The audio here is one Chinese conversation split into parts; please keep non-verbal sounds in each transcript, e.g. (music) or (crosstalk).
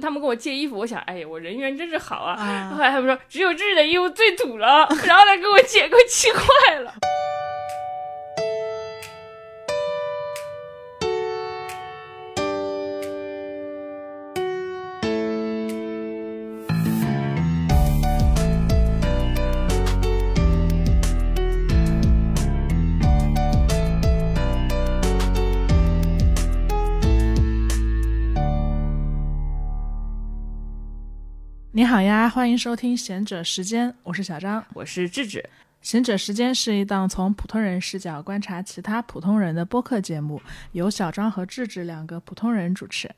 他们跟我借衣服，我想，哎呀，我人缘真是好啊。啊后来他们说，只有这里的衣服最土了，然后他给我借，给我气坏了。你好呀，欢迎收听贤者时间，我是小张。我是智智，贤者时间是一档从普通人视角观察其他普通人的播客节目，由小张和智智两个普通人主持。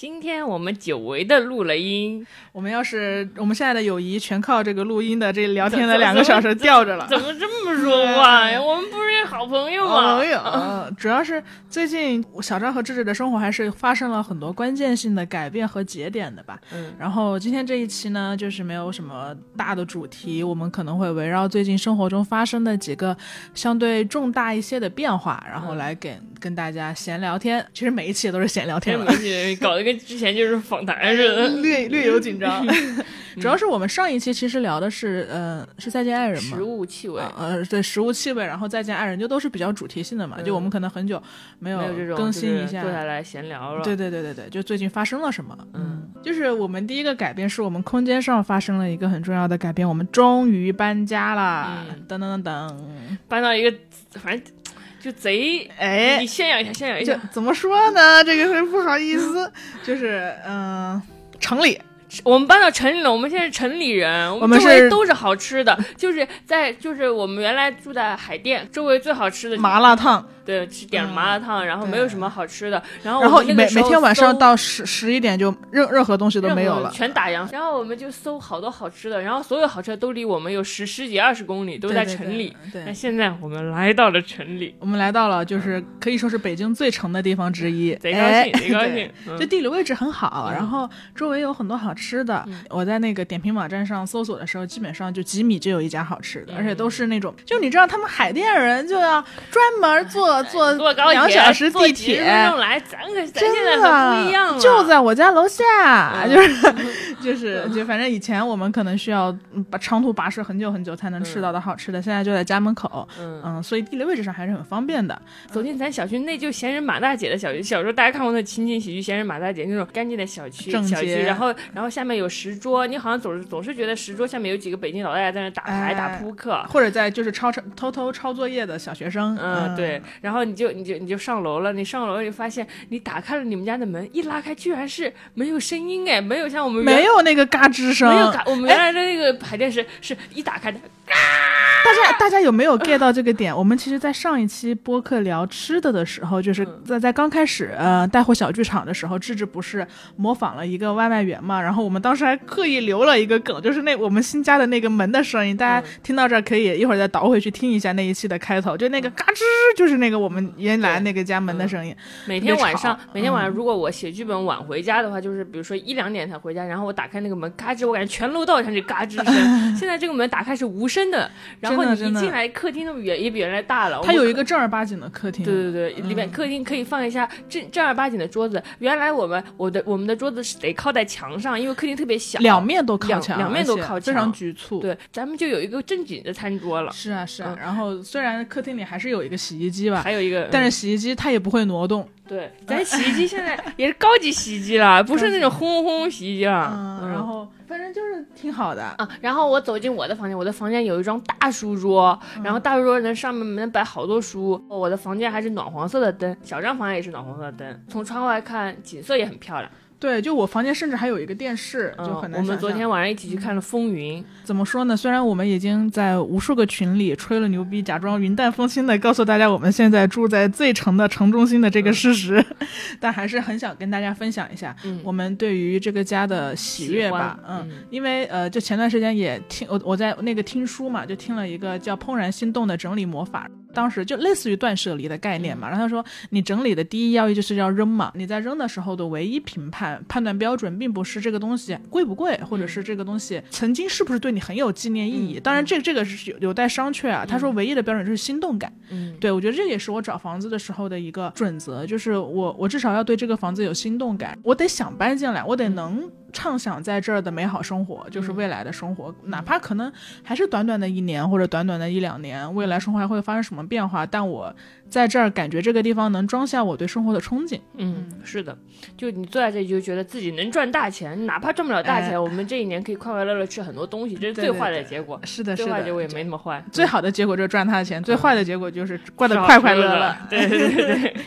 今天我们久违的录了音，我们要是我们现在的友谊全靠这个录音的这聊天的两个小时吊着了。怎么这么说话呀？我们不是好朋友吗？朋友，哦主要是最近小张和智智的生活还是发生了很多关键性的改变和节点的吧。嗯，然后今天这一期呢，就是没有什么大的主题，我们可能会围绕最近生活中发生的几个相对重大一些的变化，然后来跟、跟大家闲聊天。其实每一期也都是闲聊天了天没。(laughs) 戏，搞得跟之前就是访谈似的。略略有紧张，主要是我们上一期其实聊的是，呃，是再见爱人嘛，食物气味，呃，对，食物气味，然后再见爱人，就都是比较主题性的嘛，就我们可能很久没没有这种更新一下，坐下来闲聊了。对对对对对，就最近发生了什么？嗯，就是我们第一个改变是我们空间上发生了一个很重要的改变，我们终于搬家了！嗯噔噔噔噔，搬到一个反正就贼，哎你，炫耀一下，炫耀一就下。怎么说呢？这个是不好意思，就是嗯、城里我们搬到城里了，我们现在是城里人，我我们周围都是好吃的，就是在就是我们原来住在海淀，周围最好吃的麻辣烫，对，吃点麻辣烫，然后没有什么好吃的，然后然后每每天晚上到十十一点就任任何东西都没有了。全打烊。然后我们就搜好多好吃的，然后所有好吃的都离我们有十十几二十公里，都在对对城里。对，那现在我们来到了城里，我们来到了就是可以说是北京最城的地方之一，贼高哎兴，贼高 (laughs) 对兴。嗯就地理位置很好，嗯然后周围有很多好吃的。嗯我在那个点评网站上搜索的时候，基本上就几米就有一家好吃的，嗯而且都是那种，就你知道他们海淀人就要专门坐坐坐高铁两小时地铁真现在的可不一样了，就在我家楼下，嗯 (laughs) 就是就是就反正以前我们可能需要嗯把长途跋涉很久很久才能吃到的好吃的，现在就在家门口，嗯，嗯，所以地理位置上还是很方便的。走进咱小区，那就闲人马大姐的小区。小时候大家看过那情景喜剧《闲人马大姐》那种干净的小区，小区，然后然后下面有石桌，你好像总是总是觉得石桌下面有几个北京老大爷在那打牌、哎打扑克。或者在就是抄抄偷偷抄作业的小学生，嗯，对，然后你就你就你就上楼了，你上楼就发现你打开了你们家的门，一拉开居然是没有声音哎，没有像我们没有那个嘎吱声，没有嘎，我们原来的那个海淀是是一打开的，大家大家有没有 get 到这个点？我们其实，在上一期播客聊吃的的时候，就是嗯在在刚开始呃带货小剧场的时候，智智不是模仿了一个外卖员嘛？然后我们当时还刻意留了一个梗，就是那我们新加的那个门的声音。大家听到这儿可以一会儿再倒回去听一下那一期的开头，就那个嘎吱，就是那个我们原来那个家门的声音。每天晚上每天晚上如果我写剧本晚回家的话，就是比如说一两点才回家，然后我打开那个门，嘎吱，我感觉全楼道像是嘎吱声。(laughs) 现在这个门打开是无声的，然后你一真的真的进来，客厅的远也比原来大了。它有一个。正儿八经的客厅，对对对，里面客厅可以放一下正正儿八经的桌子。原来我们我的我们的桌子是得靠在墙上，因为客厅特别小，两面都靠墙，两面都靠墙非常局促。对，咱们就有一个正经的餐桌了，是啊是啊嗯。然后虽然客厅里还是有一个洗衣机吧，还有一个，但是嗯洗衣机它也不会挪动。对，(laughs) 咱洗衣机现在也是高级洗衣机了，不是那种轰轰洗衣机了。嗯，然后反正就是挺好的。啊，然后我走进我的房间，我的房间有一张大书桌，然后大书桌那上面能摆好多书。我的房间还是暖黄色的灯，小张房间也是暖黄色的灯，从窗外看景色也很漂亮。对，就我房间甚至还有一个电视，就很嗯，我们难想象昨天晚上一起去看了《风云》，怎么说呢？虽然我们已经在无数个群里吹了牛逼，假装云淡风轻的告诉大家我们现在住在最城的城中心的这个事实，(laughs) 但还是很想跟大家分享一下嗯我们对于这个家的喜悦吧。嗯因为呃，就前段时间也听我我在那个听书嘛，就听了一个叫《怦然心动》的整理魔法。当时就类似于断舍离的概念嘛，然后他说你整理的第一要义就是要扔嘛，你在扔的时候的唯一评判判断标准，并不是这个东西贵不贵，或者是这个东西曾经是不是对你很有纪念意义。当然这个这个是有有待商榷啊。他说唯一的标准就是心动感。嗯，对，我觉得这也是我找房子的时候的一个准则，就是我我至少要对这个房子有心动感，我得想搬进来，我得能畅想在这儿的美好生活，就是嗯未来的生活，哪怕可能还是短短的一年或者短短的一两年，未来生活还会发生什么变化，但我在这儿感觉这个地方能装下我对生活的憧憬。嗯，是的，就你坐在这里就觉得自己能赚大钱，哪怕赚不了大钱，哎我们这一年可以快快乐乐吃很多东西，这是最坏的对对对结果。是的，是的，最坏结果也没那么坏，最好的结果就是赚他的钱，最坏的结果就是过得快快乐乐乐。对对对 (laughs)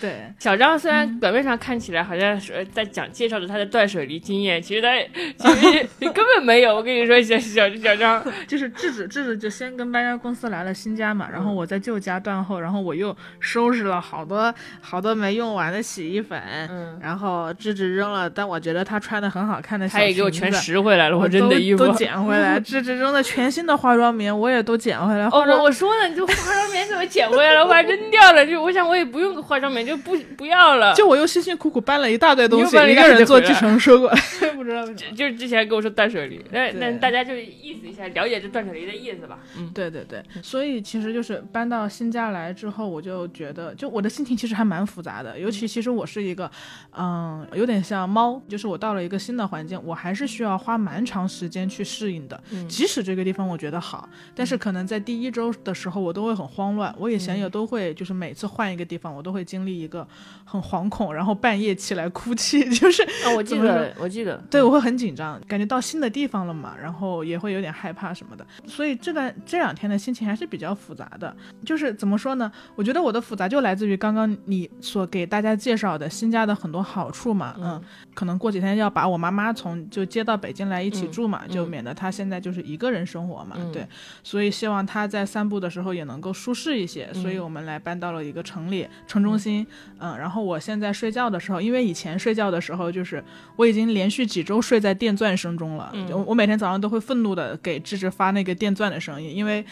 对。小张虽然表面上看起来好像是在讲介绍着他的断舍离经验，其实他其实根本没有。我跟你说，小小小张，(laughs) 就是智智智智就先跟搬家公司来了新家嘛，然后我在旧家断后，然后我又收拾了好多好多没用完的洗衣粉，嗯，然后智智扔了，但我觉得他穿的很好看的小他也给我全拾回来了，我扔的衣服都都捡回来，(laughs) 智智扔的全新的化妆棉我也都捡回来。哦，我我说呢，你这化妆棉怎么捡回来了？我还扔掉了。就我想我也不用化妆棉，就不不要了。就我又辛辛苦苦搬了一大堆东西，一个人坐回来计程车过来 (laughs) (laughs) 不知道为什么。就是之前跟我说断舍离，那那大家就意思一下，了解这断舍离的意思吧。嗯对对对，所以其实就是搬到新家来之后，我就觉得，就我的心情其实还蛮复杂的。尤其其实我是一个，嗯，有点像猫，就是我到了一个新的环境，我还是需要花蛮长时间去适应的。嗯即使这个地方我觉得好，但是可能在第一周的时候，我都会很慌乱。我以前也都会，就是每次换一个地方，我都会经历一个很惶恐，然后半夜起来哭泣，(laughs) 就是啊，我记得，我记得，对，我会很紧张，感觉到新的地方了嘛，然后也会有点害怕什么的，所以这段这两天的心情还是比较复杂的。就是怎么说呢？我觉得我的复杂就来自于刚刚你所给大家介绍的新家的很多好处嘛，嗯，可能过几天要把我妈妈从就接到北京来一起嗯住嘛，就嗯免得她现在就是一个人生活嘛，嗯。对，所以希望她在散步的时候也能够舒适一些，所以嗯我们来搬到了一个城里城中心，嗯，然后我现在睡觉的时候，因为以前睡觉的时候就是我已经连续几周睡在电钻声中了，嗯我每天早上都会愤怒的给智智发那个电钻的声音，因为。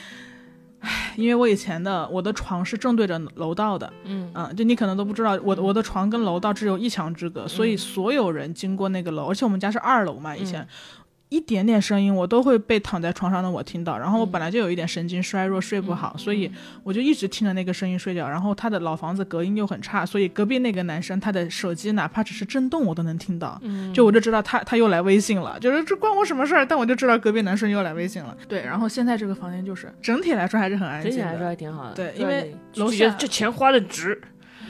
唉，因为我以前的我的床是正对着楼道的，嗯嗯，就你可能都不知道，我我的床跟楼道只有一墙之隔，所以所有人经过那个楼，而且我们家是二楼嘛，以前。一点点声音，我都会被躺在床上的我听到。然后我本来就有一点神经衰弱，睡不好，所以我就一直听着那个声音睡觉。然后他的老房子隔音又很差，所以隔壁那个男生他的手机哪怕只是震动，我都能听到。嗯，就我就知道他他又来微信了，就是这关我什么事儿？但我就知道隔壁男生又来微信了。对，然后现在这个房间就是整体来说还是很安静整体来说的，还挺好的。对因为楼下这钱花的值，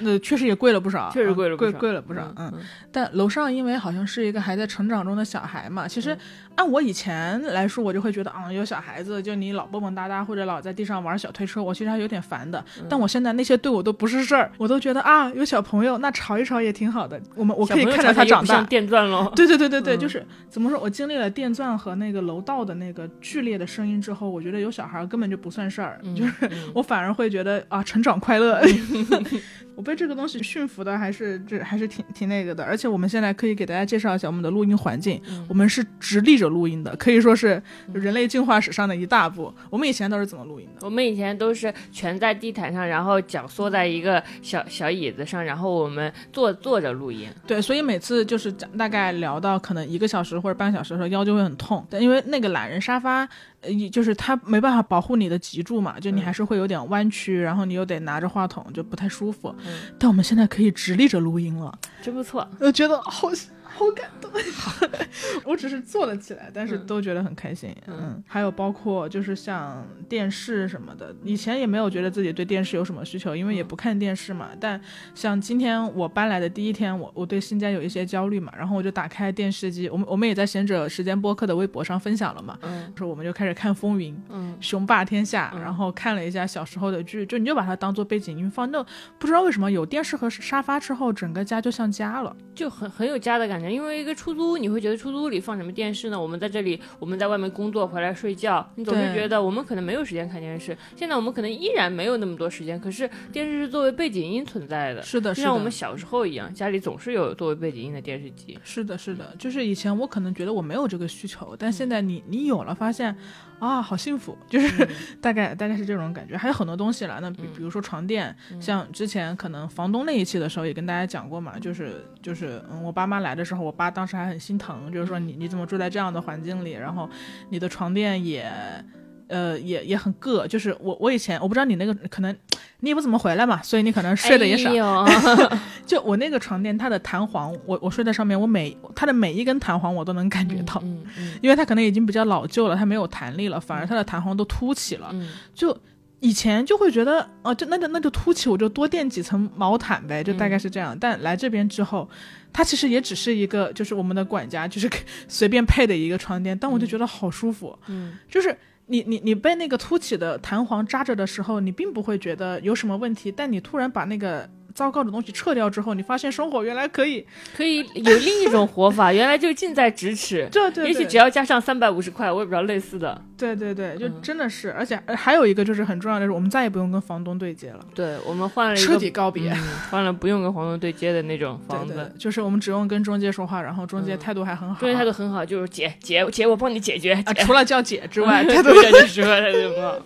那确实也贵了不少，确实嗯贵贵了不少贵了不少，嗯嗯。但楼上因为好像是一个还在成长中的小孩嘛，其实按我以前来说，我就会觉得啊、有小孩子就你老蹦蹦哒哒或者老在地上玩小推车，我其实还有点烦的。但我现在那些对我都不是事儿，我都觉得啊，有小朋友那吵一吵也挺好的，我们我可以看着他长大。电钻喽。对对对对对，嗯就是怎么说，我经历了电钻和那个楼道的那个剧烈的声音之后，我觉得有小孩根本就不算事儿，嗯就是嗯我反而会觉得啊，成长快乐。(laughs) 我被这个东西驯服的还是这还是挺挺那个的，而且我们现在可以给大家介绍一下我们的录音环境，嗯我们是直立着录音的，可以说是人类进化史上的一大步。我们以前都是怎么录音的？我们以前都是蜷在地毯上，然后脚缩在一个小小椅子上，然后我们坐坐着录音。对，所以每次就是讲大概聊到可能一个小时或者半个小时的时候，腰就会很痛。但因为那个懒人沙发，呃，就是它没办法保护你的脊柱嘛，就你嗯还是会有点弯曲，然后你又得拿着话筒，就不太舒服。嗯但我们现在可以直立着录音了，真不错。我觉得好好感动。(laughs) 我只是坐了起来，但是嗯都觉得很开心。嗯嗯，还有包括就是像电视什么的，以前也没有觉得自己对电视有什么需求，因为也不看电视嘛。但像今天我搬来的第一天，我我对新家有一些焦虑嘛，然后我就打开电视机，我们我们也在贤者时间播客的微博上分享了嘛，嗯说我们就开始看《风云》。嗯雄霸天下，嗯然后看了一下小时候的剧，就你就把它当做背景音放。那不知道为什么有电视和沙发之后，整个家就像家了。就很很有家的感觉。因为一个出租屋，你会觉得出租屋里放什么电视呢？我们在这里，我们在外面工作回来睡觉，你总是觉得我们可能没有时间看电视。现在我们可能依然没有那么多时间，可是电视是作为背景音存在的，是的，就像我们小时候一样，家里总是有作为背景音的电视机。是的，是的，就是以前我可能觉得我没有这个需求，但现在你你有了，发现啊，好幸福，就是、(laughs) 大概大概是这种感觉。还有很多东西了，那比比如说床垫，像之前可能房东那一期的时候也跟大家讲过嘛，就是就是嗯，我爸妈来的时候，我爸当时还很心疼，就是说你你怎么住在这样的环境里，然后你的床垫也。呃，也也很硌。就是我我以前我不知道你那个可能你也不怎么回来嘛，所以你可能睡的也少。哎 (laughs) (laughs) 就我那个床垫，它的弹簧，我我睡在上面，我每它的每一根弹簧我都能感觉到，嗯嗯因为它可能已经比较老旧了，它没有弹力了，反而它的弹簧都凸起了。嗯就以前就会觉得，哦、就那就那就凸起，我就多垫几层毛毯呗，就大概是这样。但来这边之后，它其实也只是一个，就是我们的管家，就是 (laughs) 随便配的一个床垫，但我就觉得好舒服，嗯就是。你你你被那个凸起的弹簧扎着的时候，你并不会觉得有什么问题，但你突然把那个糟糕的东西撤掉之后，你发现生活原来可以，可以有另一种活法，(laughs) 原来就近在咫尺。(laughs) 对对对，也许只要加上三百五十块，我也不知道类似的。对对对，就嗯真的是，而且呃还有一个就是很重要的是，我们再也不用跟房东对接了，对我们换了一个彻底告别。嗯换了不用跟房东对接的那种房对对子，，就是我们只用跟中介说话，然后中介嗯态度还很好，中介态度很好，就是姐姐姐，我帮你解决。啊，除了叫姐之外，(laughs) 态度对对对，说态度很好。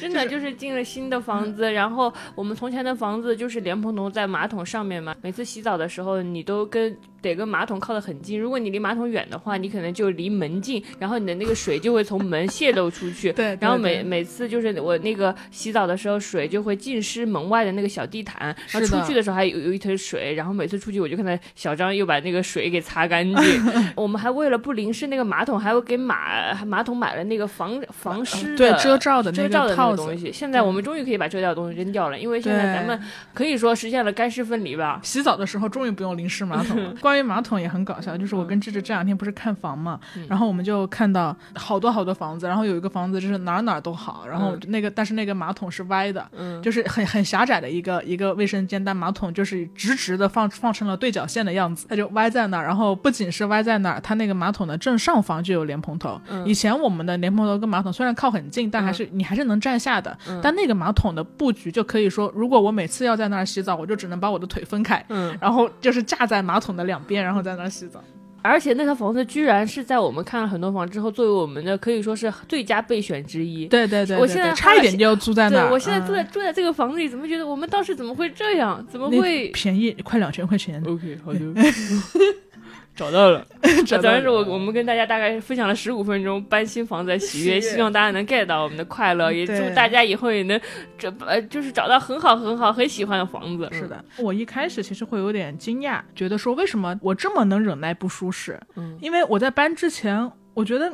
真的就是进了新的房子，然后我们从前的房子就是莲蓬头在马桶上面嘛，每次洗澡的时候你都跟得跟马桶靠得很近，如果你离马桶远的话，你可能就离门近，然后你的那个水就会从门泄漏出去。对，对然后每每次就是我那个洗澡的时候，水就会浸湿门外的那个小地毯，然后出去的时候还有有一滩水，然后每次出去我就看到小张又把那个水给擦干净。(laughs) 我们还为了不淋湿那个马桶，还会给马马桶买了那个防防湿的对遮罩的那遮罩的那个套子个东，西。现在我们终于可以把遮罩的东西扔掉了，因为现在咱们可以说实现了干湿分离吧。洗澡的时候终于不用淋湿马桶了。(laughs) 关于马桶也很搞笑，就是我跟芝芝这两天不是看房嘛，嗯然后我们就看到好多好多房子，然后有一个房子就是哪儿哪儿都好，然后那个、但是那个马桶是歪的，嗯，就是很很狭窄的一个一个卫生间，但马桶就是直直的放放成了对角线的样子，它就歪在那儿。然后不仅是歪在那儿，它那个马桶的正上方就有莲蓬头。嗯以前我们的莲蓬头跟马桶虽然靠很近，但还是、你还是能站下的。嗯但那个马桶的布局就可以说，如果我每次要在那儿洗澡，我就只能把我的腿分开，嗯，然后就是架在马桶的两边，然后在那儿洗澡。而且那套房子居然是在我们看了很多房之后，作为我们的可以说是最佳备选之一。对对对对我现在差一点就要住在那儿。对我现在住在嗯住在这个房子里，怎么觉得我们当时怎么会这样？怎么会便宜快两千块钱，？OK，好的，(laughs) (laughs) 找到了。找到当然是我了我们跟大家大概分享了十五分钟搬新房子的喜悦，希望大家能 get 到我们的快乐，也祝大家以后也能这呃就是找到很好很好很喜欢的房子。是的，我一开始其实会有点惊讶，觉得说为什么我这么能忍耐不舒适？嗯，因为我在搬之前，我觉得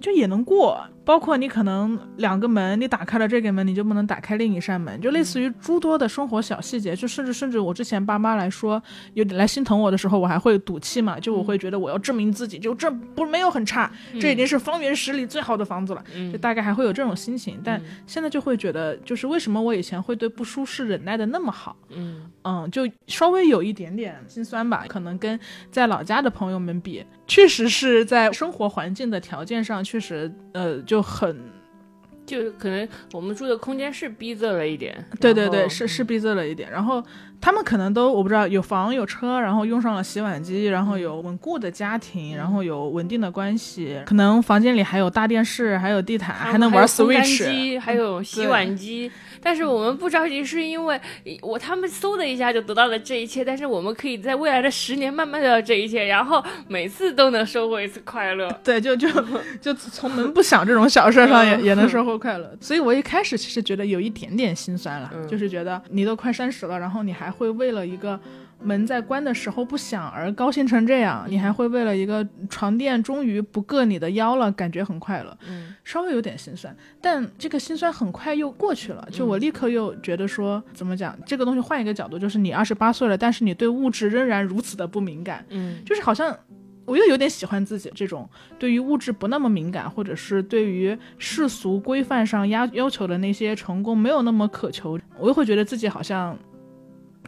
就也能过。包括你可能两个门，你打开了这个门，你就不能打开另一扇门，就类似于诸多的生活小细节。就甚至甚至我之前爸妈来说，有点来心疼我的时候，我还会赌气嘛，就我会觉得我要证明自己，就这不没有很差，这已经是方圆十里最好的房子了，嗯就大概还会有这种心情。但现在就会觉得，就是为什么我以前会对不舒适忍耐的那么好？嗯嗯，就稍微有一点点心酸吧，可能跟在老家的朋友们比，确实是在生活环境的条件上，确实呃就很，就可能我们住的空间是逼仄了一点。对对对，是是逼仄了一点。然后他们可能都我不知道有房有车，然后用上了洗碗机，然后有稳固的家庭，然后有稳定的关系，可能房间里还有大电视，还有地毯，还还能玩 Switch。机，还有洗碗机。但是我们不着急，是因为我他们嗖的一下就得到了这一切，但是我们可以在未来的十年慢慢得到这一切，然后每次都能收获一次快乐。(laughs) 对，就就 (laughs) 就从门不响这种小事上也嗯也能收获快乐，所以我一开始其实觉得有一点点心酸了，嗯就是觉得你都快三十了，然后你还会为了一个门在关的时候不响而高兴成这样，你还会为了一个床垫终于不硌你的腰了，感觉很快乐，嗯。稍微有点心酸，但这个心酸很快又过去了，就我立刻又觉得说，怎么讲，这个东西换一个角度，就是你二十八岁了，但是你对物质仍然如此的不敏感，嗯。就是好像我又有点喜欢自己这种对于物质不那么敏感，或者是对于世俗规范上要要求的那些成功没有那么渴求，我又会觉得自己好像。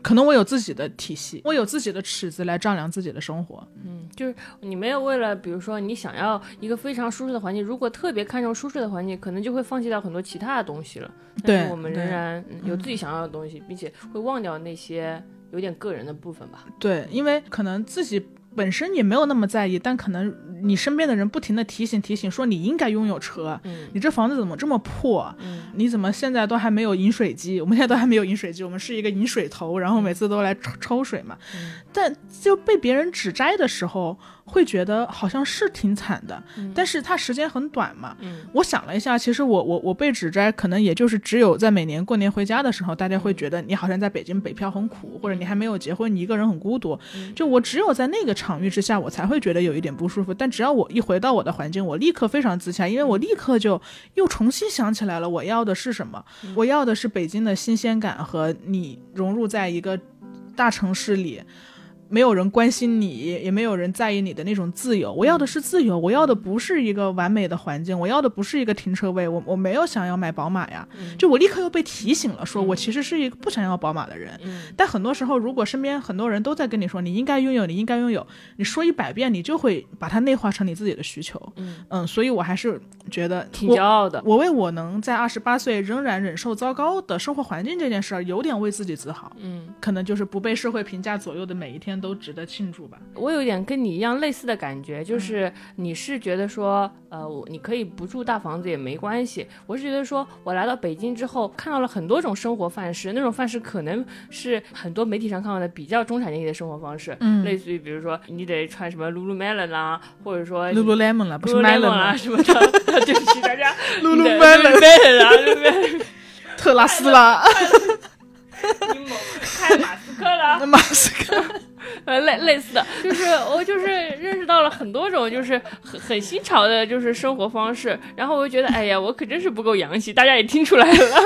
可能我有自己的体系，我有自己的尺子来丈量自己的生活。嗯，就是你没有为了，比如说你想要一个非常舒适的环境，如果特别看重舒适的环境，可能就会放弃掉很多其他的东西了。但对是我们仍然嗯有自己想要的东西，并且会忘掉那些有点个人的部分吧。对，因为可能自己本身也没有那么在意，但可能你身边的人不停的提醒提醒，说你应该拥有车，嗯你这房子怎么这么破？嗯你怎么现在都还没有饮水机？我们现在都还没有饮水机，我们是一个饮水头，然后每次都来抽抽水嘛。嗯但就被别人指摘的时候，会觉得好像是挺惨的，但是它时间很短嘛。嗯我想了一下，其实我我我被指摘，可能也就是只有在每年过年回家的时候，大家会觉得你好像在北京北漂很苦，或者你还没有结婚，你一个人很孤独。就我只有在那个场域之下，我才会觉得有一点不舒服。但只要我一回到我的环境，我立刻非常自洽，因为我立刻就又重新想起来了我要的是什么。我要的是北京的新鲜感和你融入在一个大城市里。没有人关心你，也没有人在意你的那种自由。我要的是自由，我要的不是一个完美的环境，我要的不是一个停车位。我我没有想要买宝马呀，就我立刻又被提醒了，说我其实是一个不想要宝马的人。但很多时候，如果身边很多人都在跟你说你应该拥有，你应该拥有，你说一百遍，你就会把它内化成你自己的需求。嗯所以我还是觉得挺骄傲的。我为我能在二十八岁仍然忍受糟糕的生活环境这件事儿，有点为自己自豪。嗯，可能就是不被社会评价左右的每一天都值得庆祝吧。我有点跟你一样类似的感觉，就是你是觉得说，呃，你可以不住大房子也没关系。我是觉得说，我来到北京之后，看到了很多种生活范式，那种范式可能是很多媒体上看到的比较中产阶级的生活方式，嗯类似于比如说你得穿什么 Lululemon 啦，或者说 Lululemon 啦，不是 Melon 啦了，什么的，(laughs) 对不起大家 (laughs) Lululemon，Lululemon，(laughs) 特拉斯啦，你某开马斯克啦，马斯克。(laughs) 呃，类类似的，就是我就是认识到了很多种就是很很新潮的，就是生活方式，然后我就觉得，哎呀，我可真是不够洋气，大家也听出来了。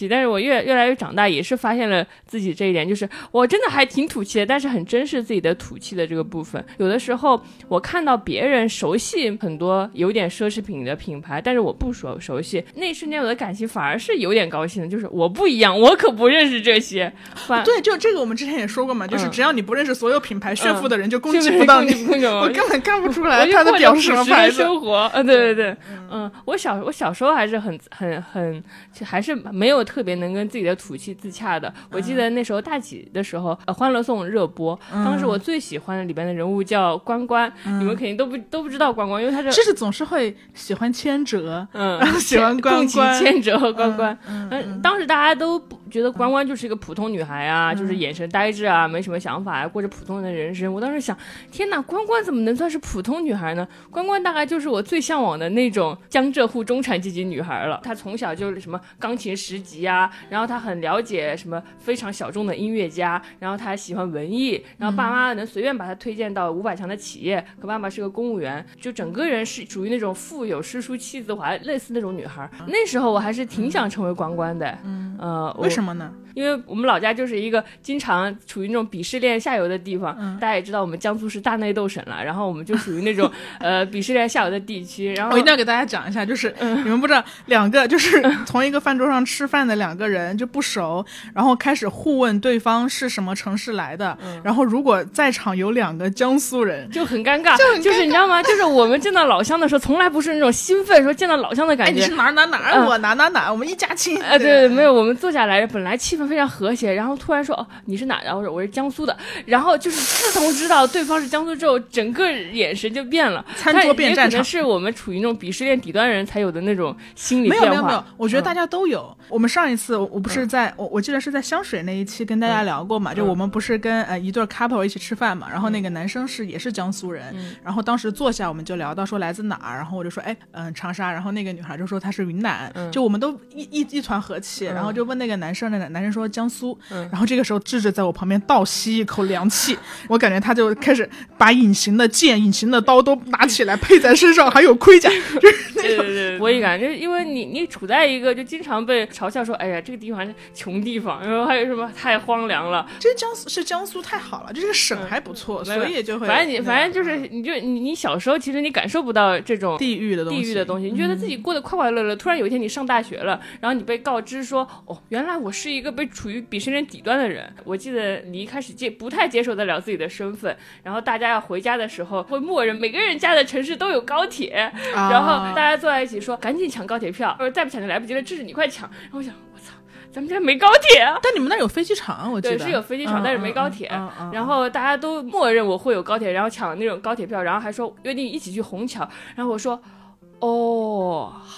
(laughs) 但是我越越来越长大，也是发现了自己这一点，就是我真的还挺土气的，但是很珍视自己的土气的这个部分。有的时候我看到别人熟悉很多有点奢侈品的品牌，但是我不熟熟悉，那一瞬间我的感情反而是有点高兴的，就是我不一样，我可不认识这些。反对，就这个我们之前也说过嘛，就是嗯只要你不认识所有品牌炫富的人，就攻击不到你我根本看不出来他的表示什么牌子。生活，嗯，对对对，嗯，我小我小时候还是很很很，就还是没有特别能跟自己的土气自洽的。我记得那时候大几的时候，呃，《欢乐颂》热播，当时我最喜欢的里边的人物叫关关，你们肯定都不都不知道关关，因为他是就是总是会喜欢千折，嗯喜欢关关千折和关关。嗯嗯，当时大家都不觉得关关就是一个普通女孩啊，就是眼神呆滞啊，没什么想法啊，过着普通人的人生。我当时想，天哪，关关怎么能算是普通女孩呢？关关大概就是我最向往的那种江浙沪中产阶级女孩了。她从小就是什么钢琴十级啊，然后她很了解什么非常小众的音乐家，然后她还喜欢文艺，然后爸妈能随便把她推荐到五百强的企业，可爸爸是个公务员，就整个人是属于那种富有诗书气自华，类似那种女孩。那时候我还是挺想成为关关的，嗯，呃，为什么呢？因为我们老家就是一个经常处于那种鄙视链下游的地方，大家也知道我们江苏是大内斗省了，然后我们就属于那种 (laughs) 呃鄙视链下游的地区，然后我一定要给大家讲一下，就是你们不知道，两个就是 (laughs) 同一个饭桌上吃饭的两个人就不熟，然后开始互问对方是什么城市来的，然后如果在场有两个江苏人，就很尴尬，就是你知道吗？就是我们见到老乡的时候，从来不是那种兴奋说见到老乡的哎，感觉你是。哪哪哪，嗯我哪哪哪，我们一家亲。哎，对，没有，我们坐下来，本来气氛非常和谐，然后突然说，哦，你是哪？然后我说我是江苏的，然后就是自从知道对方是江苏之后，整个眼神就变了。餐桌变战场可能是我们处于那种鄙视链底端人才有的那种心理没变化。有没有没有，我觉得嗯。大家都有。我们上一次我我不是在我我记得是在香水那一期跟大家聊过嘛，就我们不是跟呃一对 couple 一起吃饭嘛，然后那个男生是也是江苏人，然后当时坐下我们就聊到说来自哪儿，然后我就说哎嗯、长沙，然后那个女孩就说她是云南，就我们都一一一团和气，然后就问那个男生，那个男生说江苏，然后这个时候智智在我旁边倒吸一口凉气，我感觉他就开始把隐形的剑、隐形的刀都拿起来配在身上，还有盔甲，(laughs) 就是那种。对对对，我也感觉，因为你你处在一个就经常被嘲笑说，哎呀，这个地方是穷地方，然后还有什么太荒凉了，这江苏是江苏太好了，这个省还不错，所以就会反正你反正就是你就你你小时候其实你感受不到这种地域的东西，地域的东西，你觉得自己过得快快乐乐，突然有一天你上大学了，然后你被告知说，哦，原来我是一个被处于鄙视链底端的人。我记得你一开始接不太接受得了自己的身份，然后大家要回家的时候会默认每个人家的城市都有高铁，啊然后大家坐在一起说赶紧抢高铁票，或者再不抢就来不及了，志志你快抢。然后我想，我操，咱们家没高铁啊。但你们那有飞机场，我记对，得是有飞机场，嗯但是没高铁。嗯嗯嗯然后大家都默认我会有高铁，然后抢那种高铁票，然后还说约定一起去虹桥。然后我说哦，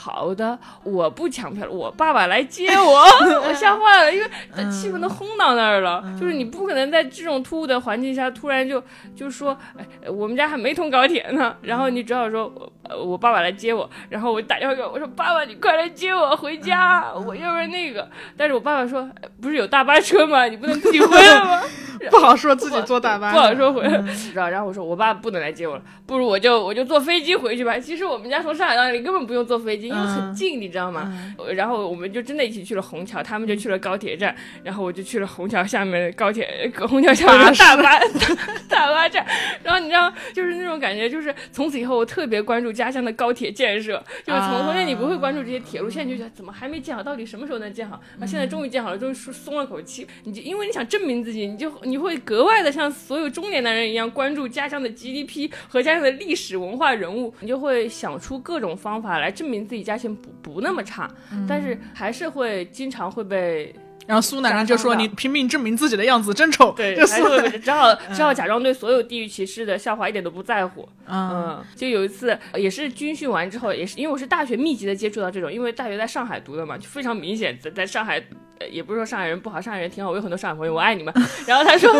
好的，我不抢票了，我爸爸来接我，(laughs) 我吓坏了，因为气氛都轰到那儿了，就是你不可能在这种突兀的环境下突然就就说，哎，我们家还没通高铁呢，然后你只好说，呃，我爸爸来接我，然后我打电话给我说，爸爸，你快来接我回家，我要不然那个，但是我爸爸说，不是有大巴车吗？你不能自己回来吗？(laughs) 不好说自己坐大巴，不好说回来，(laughs) 然后然后我说我爸不能来接我了，不如我就我就坐飞机回去吧。其实我们家从上海到那里根本不用坐飞机，因为很近，你知道吗？然后我们就真的一起去了虹桥，他们就去了高铁站，然后我就去了虹桥下面高铁，虹桥下面大巴 (laughs) 大巴站。然后你知道，就是那种感觉，就是从此以后我特别关注家乡的高铁建设。就是从从前你不会关注这些铁路，现在就觉得怎么还没建好？到底什么时候能建好？啊，现在终于建好了，终于松松了口气。你就因为你想证明自己，你就你会格外的像所有中年男人一样关注家乡的 GDP 和家乡的历史文化人物，你就会想出各种方法来证明自己家乡不不那么差，但是还是会经常会被。然后苏奶奶就说：“你拼命证明自己的样子真丑。”对，就 (laughs) 只好只好假装对所有地域歧视的笑话一点都不在乎。嗯，就有一次也是军训完之后，也是因为我是大学密集的接触到这种，因为大学在上海读的嘛，就非常明显在在上海。也不是说上海人不好，上海人挺好，我有很多上海朋友，我爱你们。然后他说，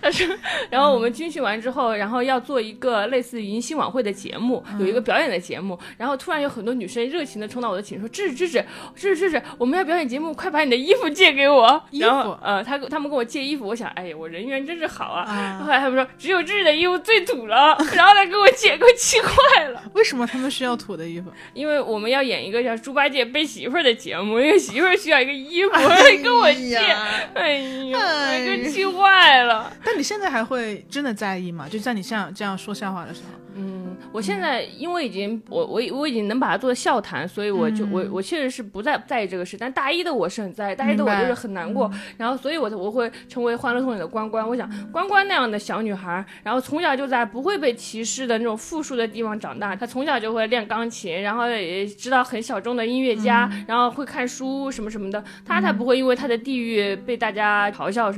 他说，然后我们军训完之后，然后要做一个类似于迎新晚会的节目，有一个表演的节目。然后突然有很多女生热情的冲到我的寝室说：“芝芝芝芝芝芝芝，我们要表演节目，快把你的衣服借给我。”衣服，呃，他他们跟我借衣服，我想，哎呀，我人缘真是好啊。后来他们说，只有芝芝的衣服最土了，(laughs) 然后他给我借，给我气坏了。为什么他们需要土的衣服？因为我们要演一个叫猪八戒背媳妇儿的节目，因为媳妇儿需要一个衣服。跟我借，(laughs) 哎呀，给气坏了。但你现在还会真的在意吗？就在你像这样说笑话的时候。嗯，我现在因为已经我我我已经能把它做笑谈，所以我就我我确实是不再在意这个事。但大一的我是很在意，大一的我就是很难过。然后所以我我会成为欢乐颂里的关关。我想关关那样的小女孩，然后从小就在不会被歧视的那种富庶的地方长大。她从小就会练钢琴，然后也知道很小众的音乐家，然后会看书什么什么的。她才不会因为她的地域被大家嘲笑。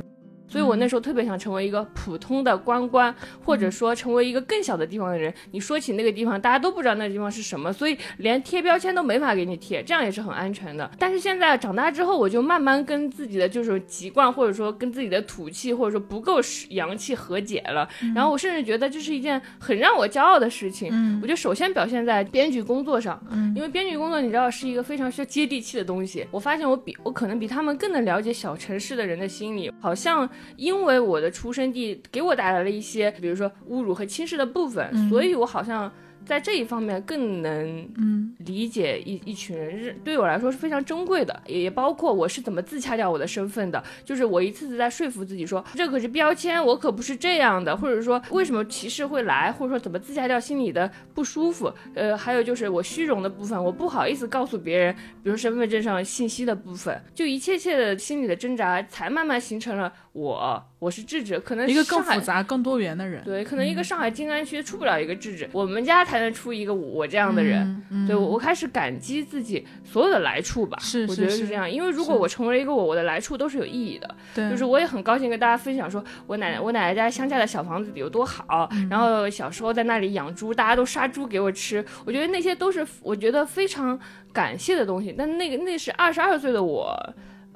所以我那时候特别想成为一个普通的官官，或者说成为一个更小的地方的人。你说起那个地方，大家都不知道那个地方是什么，所以连贴标签都没法给你贴，这样也是很安全的。但是现在长大之后，我就慢慢跟自己的就是籍贯，或者说跟自己的土气，或者说不够洋气和解了。然后我甚至觉得这是一件很让我骄傲的事情。我觉得首先表现在编剧工作上，因为编剧工作你知道是一个非常需要接地气的东西。我发现我比我可能比他们更能了解小城市的人的心理，好像。因为我的出生地给我带来了一些，比如说侮辱和轻视的部分，所以我好像。在这一方面更能嗯。理解一一群人，对我来说是非常珍贵的，也也包括我是怎么自洽掉我的身份的，就是我一次次在说服自己说这可是标签，我可不是这样的，或者说为什么歧视会来，或者说怎么自洽掉心里的不舒服，呃，还有就是我虚荣的部分，我不好意思告诉别人，比如身份证上信息的部分，就一切切的心理的挣扎，才慢慢形成了我，我是智智，可能一个更复杂、更多元的人，对，可能一个上海静安区出不了一个智者，我们家才。能出一个我这样的人，对我我开始感激自己所有的来处吧。是，我觉得是这样。因为如果我成为了一个我，我的来处都是有意义的。对，就是我也很高兴跟大家分享，说我奶奶我奶奶家乡下的小房子有多好，然后小时候在那里养猪，大家都杀猪给我吃。我觉得那些都是我觉得非常感谢的东西。但那个那是二十二岁的我。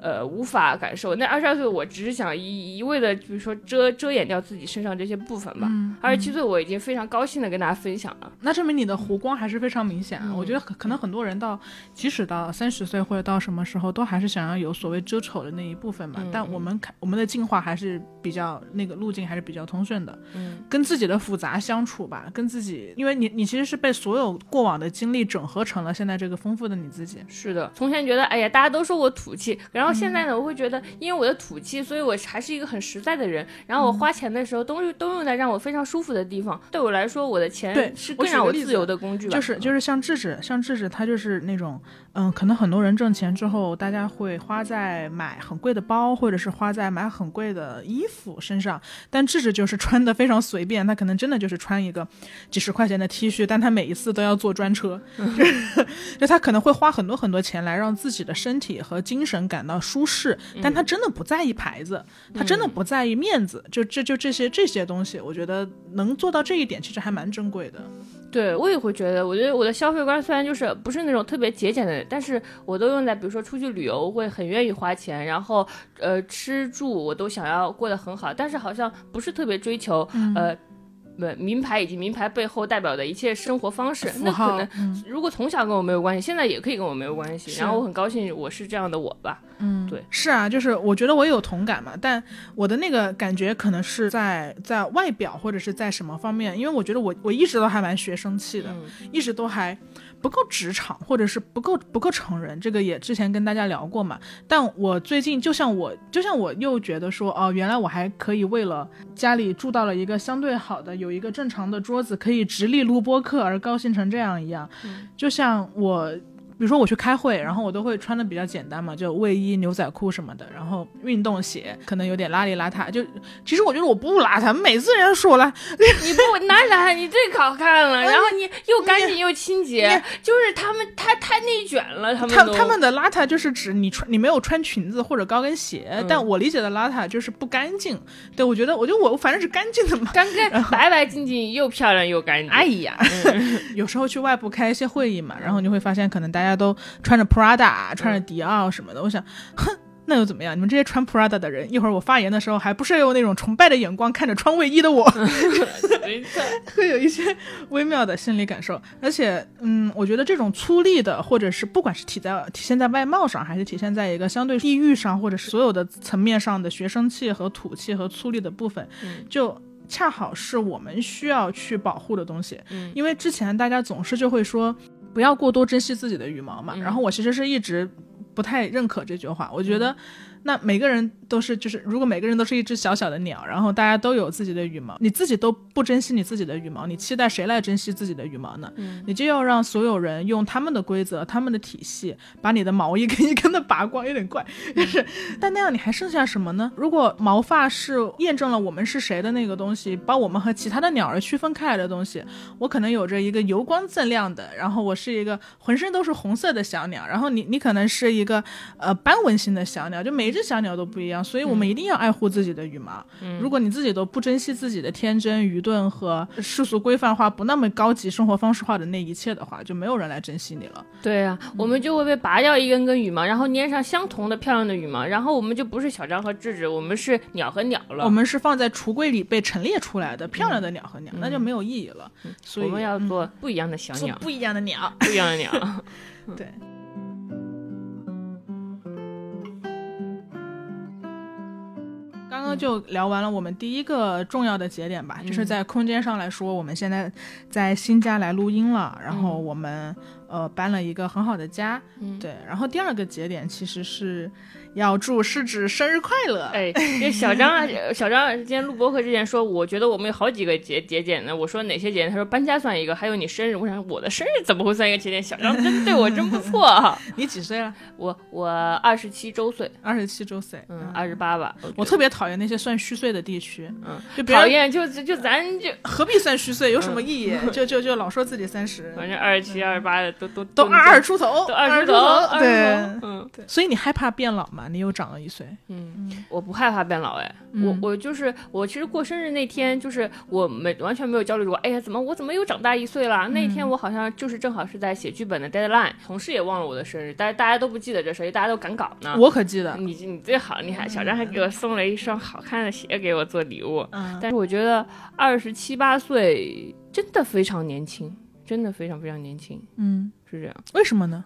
呃，无法感受。那二十二岁，我只是想一一味的，比如说遮遮掩掉自己身上这些部分吧。二十七岁，我已经非常高兴的跟大家分享了。那证明你的弧光还是非常明显啊！我觉得可可能很多人到，即使到三十岁或者到什么时候，都还是想要有所谓遮丑的那一部分吧。但我们看我们的进化还是比较那个路径还是比较通顺的。嗯，跟自己的复杂相处吧，跟自己，因为你你其实是被所有过往的经历整合成了现在这个丰富的你自己。是的，从前觉得哎呀，大家都说我土气，然后。现在呢，我会觉得，因为我的土气，所以我还是一个很实在的人。然后我花钱的时候，都都用在让我非常舒服的地方。对我来说，我的钱是更让我自由的工具。就是就是像智智，像智智，他就是那种，嗯，可能很多人挣钱之后，大家会花在买很贵的包，或者是花在买很贵的衣服身上。但智智就是穿的非常随便，他可能真的就是穿一个几十块钱的 T 恤，但他每一次都要坐专车，(laughs) 就他可能会花很多很多钱来让自己的身体和精神感到。舒适，但他真的不在意牌子，他真的不在意面子，就这就这些这些东西，我觉得能做到这一点，其实还蛮珍贵的。对我也会觉得，我觉得我的消费观虽然就是不是那种特别节俭的人，但是我都用在比如说出去旅游会很愿意花钱，然后呃吃住我都想要过得很好，但是好像不是特别追求呃。不，名牌以及名牌背后代表的一切生活方式，那可能嗯如果从小跟我没有关系，现在也可以跟我没有关系。然后我很高兴我是这样的我吧。嗯，对，是啊，就是我觉得我也有同感嘛，但我的那个感觉可能是在在外表或者是在什么方面，因为我觉得我我一直都还蛮学生气的，嗯一直都还不够职场，或者是不够不够成人，这个也之前跟大家聊过嘛。但我最近就像我就像我又觉得说，哦，原来我还可以为了家里住到了一个相对好的，有一个正常的桌子，可以直立录播课而高兴成这样一样。就像我。比如说我去开会，然后我都会穿的比较简单嘛，就卫衣、牛仔裤什么的，然后运动鞋可能有点邋里邋遢。就其实我觉得我不邋遢，每次人家说我邋，(laughs) 你不哪来？你最好看了，然后你又干净又清洁，就是他们太太内卷了，他们都他他们的邋遢就是指你穿你没有穿裙子或者高跟鞋，嗯但我理解的邋遢就是不干净。对我觉得，我觉得我反正是干净的嘛。干干白白净净，又漂亮又干净。哎呀，(laughs) 有时候去外部开一些会议嘛，然后你会发现，可能大家都穿着 Prada、穿着迪奥什么的。我想，哼，那又怎么样？你们这些穿 Prada 的人，一会儿我发言的时候，还不是用那种崇拜的眼光看着穿卫衣的我？(laughs) 没错会有一些微妙的心理感受。而且，嗯，我觉得这种粗粝的，或者是不管是体在体现在外貌上，还是体现在一个相对地域上，或者是所有的层面上的学生气和土气和粗粝的部分，嗯就。恰好是我们需要去保护的东西，嗯因为之前大家总是就会说，不要过多珍惜自己的羽毛嘛。嗯。然后我其实是一直不太认可这句话，我觉得那每个人都是就是，如果每个人都是一只小小的鸟，然后大家都有自己的羽毛，你自己都不珍惜你自己的羽毛，你期待谁来珍惜自己的羽毛呢？嗯你就要让所有人用他们的规则、他们的体系，把你的毛一根一根的拔光，有点怪，就是，但那样你还剩下什么呢？如果毛发是验证了我们是谁的那个东西，把我们和其他的鸟儿区分开来的东西，我可能有着一个油光锃亮的，然后我是一个浑身都是红色的小鸟，然后你你可能是一个呃斑纹型的小鸟，就每一只小鸟都不一样，所以我们一定要爱护自己的羽毛。如果你自己都不珍惜自己的天真、愚钝和世俗规范化、不那么高级生活方式化的那一切的话，就没有人来珍惜你了。对啊，我们就会被拔掉一根根羽毛，然后粘上相同的漂亮的羽毛，然后我们就不是小张和智智，我们是鸟和鸟了。我们是放在橱柜里被陈列出来的漂亮的鸟和鸟，那就没有意义了。所以我们要嗯做不一样的小鸟，不一样的鸟。不一样的鸟。(laughs) (laughs) 对。就聊完了我们第一个重要的节点吧，就是在空间上来说，我们现在在新家来录音了，然后我们呃搬了一个很好的家，嗯对。然后第二个节点其实是要祝狮子生日快乐，哎，这小张啊，(laughs) 小张今天录播客之前说，我觉得我们有好几个节节点呢。我说哪些节点？他说搬家算一个，还有你生日。我想我的生日怎么会算一个节点？小张真对我真不错啊。(laughs) 你几岁了？我我二十七周岁，二十七周岁，嗯，二十八吧。我特别讨厌那些算虚岁的地区，嗯，就讨厌，就就就咱就何必算虚岁，有什么意义？(laughs) 就就就老说自己三十，反正二十七、二十八的都都都二二出头，都二十出头，二对嗯对。所以你害怕变老吗？你又长了一岁，嗯，我不害怕变老哎，嗯我我就是我其实过生日那天就是我没完全没有焦虑过，哎呀怎么我怎么又长大一岁了？那嗯天我好像就是正好是在写剧本的 deadline，同事也忘了我的生日，但是大家都不记得这事儿，大家都赶稿呢。我可记得，你你最好，你还小张还给我送了一双好看的鞋给我做礼物，嗯，但是我觉得二十七八岁真的非常年轻，真的非常非常年轻，嗯，是这样。为什么呢？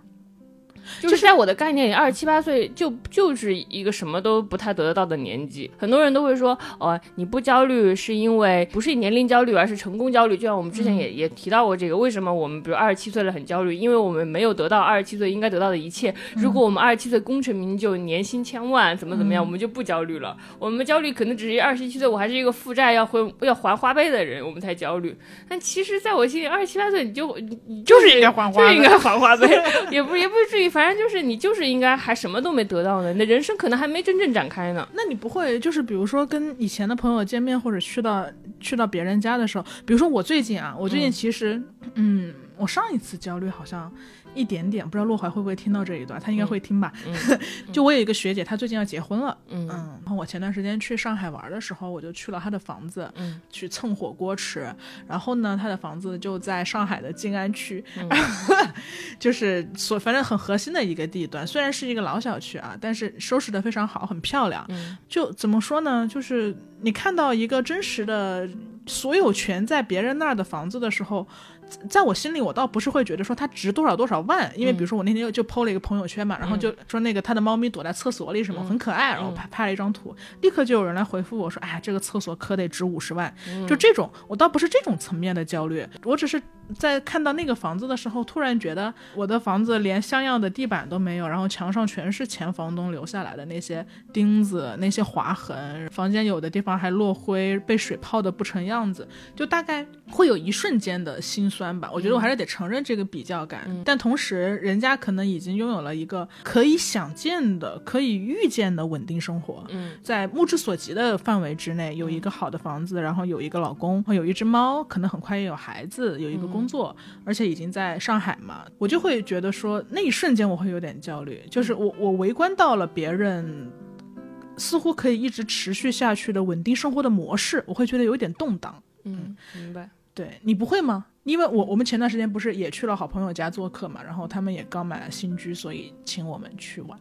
就是在我的概念里，二十七八岁就就是一个什么都不太得得到的年纪。很多人都会说，哦，你不焦虑是因为不是年龄焦虑，而是成功焦虑。就像我们之前也、也提到过这个，为什么我们比如二十七岁了很焦虑？因为我们没有得到二十七岁应该得到的一切。如果我们二十七岁功成名就，年薪千万，怎么怎么样，我们就不焦虑了。我们焦虑可能只是二十七岁，我还是一个负债要还要还花呗的人，我们才焦虑。但其实，在我心里，二十七八岁你就你你就是应该还花呗就应该还花呗，(laughs) 也不也不至于，反正就是你就是应该还什么都没得到呢，你的人生可能还没真正展开呢。那你不会就是比如说跟以前的朋友见面，或者去到去到别人家的时候，比如说我最近啊，我最近其实嗯，我上一次焦虑好像一点点，不知道洛怀会不会听到这一段，他应该会听吧。嗯 (laughs) 就我有一个学姐，她最近要结婚了，嗯嗯，然后我前段时间去上海玩的时候，我就去了她的房子，嗯去蹭火锅吃。然后呢，她的房子就在上海的静安区，嗯 (laughs) 就是所反正很核心的一个地段。虽然是一个老小区啊，但是收拾的非常好，很漂亮。嗯就怎么说呢？就是你看到一个真实的所有权在别人那儿的房子的时候，在在我心里，我倒不是会觉得说它值多少多少万，因为比如说我那天就就 PO 了一个朋友圈嘛，然后就说那个他的猫咪躲在厕所里什么、很可爱，然后拍拍了一张图，立刻就有人来回复我说，哎呀，这个厕所可得值五十万，就这种，我倒不是这种层面的焦虑，我只是在看到那个房子的时候，突然觉得我的房子连像样的地板都没有，然后墙上全是前房东留下来的那些钉子、那些划痕，房间有的地方还落灰，被水泡的不成样子，就大概会有一瞬间的心酸吧。我觉得我还是得承认这个比较感，但同时人家可能已经拥有了一个可以想见的、可以预见的稳定生活。嗯在目之所及的范围之内，有一个好的房子，然后有一个老公，有一只猫，可能很快也有孩子，有一个工作，而且已经在上海嘛，我就会觉得说那一瞬间我会有点焦虑，就是我我围观到了别人似乎可以一直持续下去的稳定生活的模式，我会觉得有一点动荡。嗯，明白。对你不会吗？因为我我们前段时间不是也去了好朋友家做客嘛，然后他们也刚买了新居，所以请我们去玩。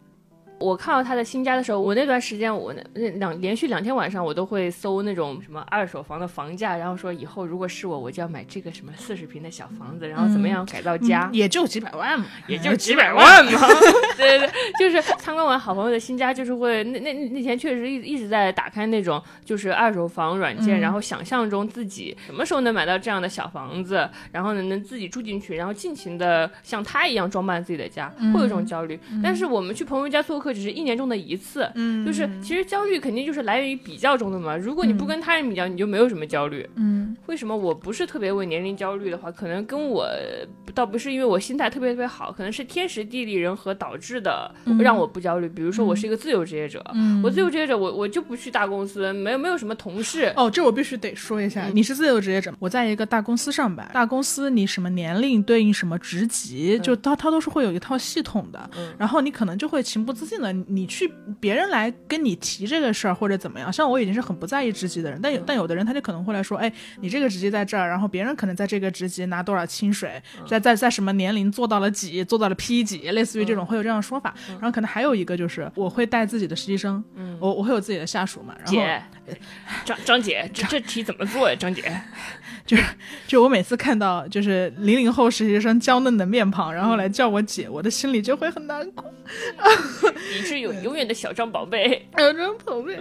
我看到他的新家的时候，我那段时间我那那两连续两天晚上我都会搜那种什么二手房的房价，然后说以后如果是我，我就要买这个什么 (laughs) 四十平的小房子，然后怎么样改造家。嗯 (laughs) 也就几百万嘛，也就几百万嘛，(laughs) 对对对，就是参观完好朋友的新家，就是会那那那天确实一一直在打开那种就是二手房软件，嗯。然后想象中自己什么时候能买到这样的小房子，然后能能自己住进去，然后尽情的像他一样装扮自己的家，会有一种焦虑。但是我们去朋友家做客只是一年中的一次，嗯就是其实焦虑肯定就是来源于比较中的嘛。如果你不跟他人比较，你就没有什么焦虑。嗯为什么我不是特别为年龄焦虑的话，可能跟我倒不是因为我心态特别特别好，可能是天时地利人和导致的，让我不焦虑。比如说我是一个自由职业者，嗯我自由职业者，我我就不去大公司，没有没有什么同事。哦，这我必须得说一下，你是自由职业者，我在一个大公司上班，大公司你什么年龄对应什么职级，就它它都是会有一套系统的，嗯然后你可能就会情不自禁的，你去别人来跟你提这个事儿或者怎么样，像我已经是很不在意职级的人，但有但有的人他就可能会来说，哎，你这个职级在这儿，然后别人可能在这个职级拿多少薪水，在在在什么年龄做到了几，做到了 P 几，类似于这种会有这样的说法，然后可能还有一个就是我会带自己的实习生，我我会有自己的下属嘛，然后。姐，张张姐，这这题怎么做呀？张姐，(laughs) 就就我每次看到就是零零后实习生娇嫩的面庞，然后来叫我姐，我的心里就会很难过。你是有 (laughs) 永远的小张宝贝。(laughs) 小张，宝贝，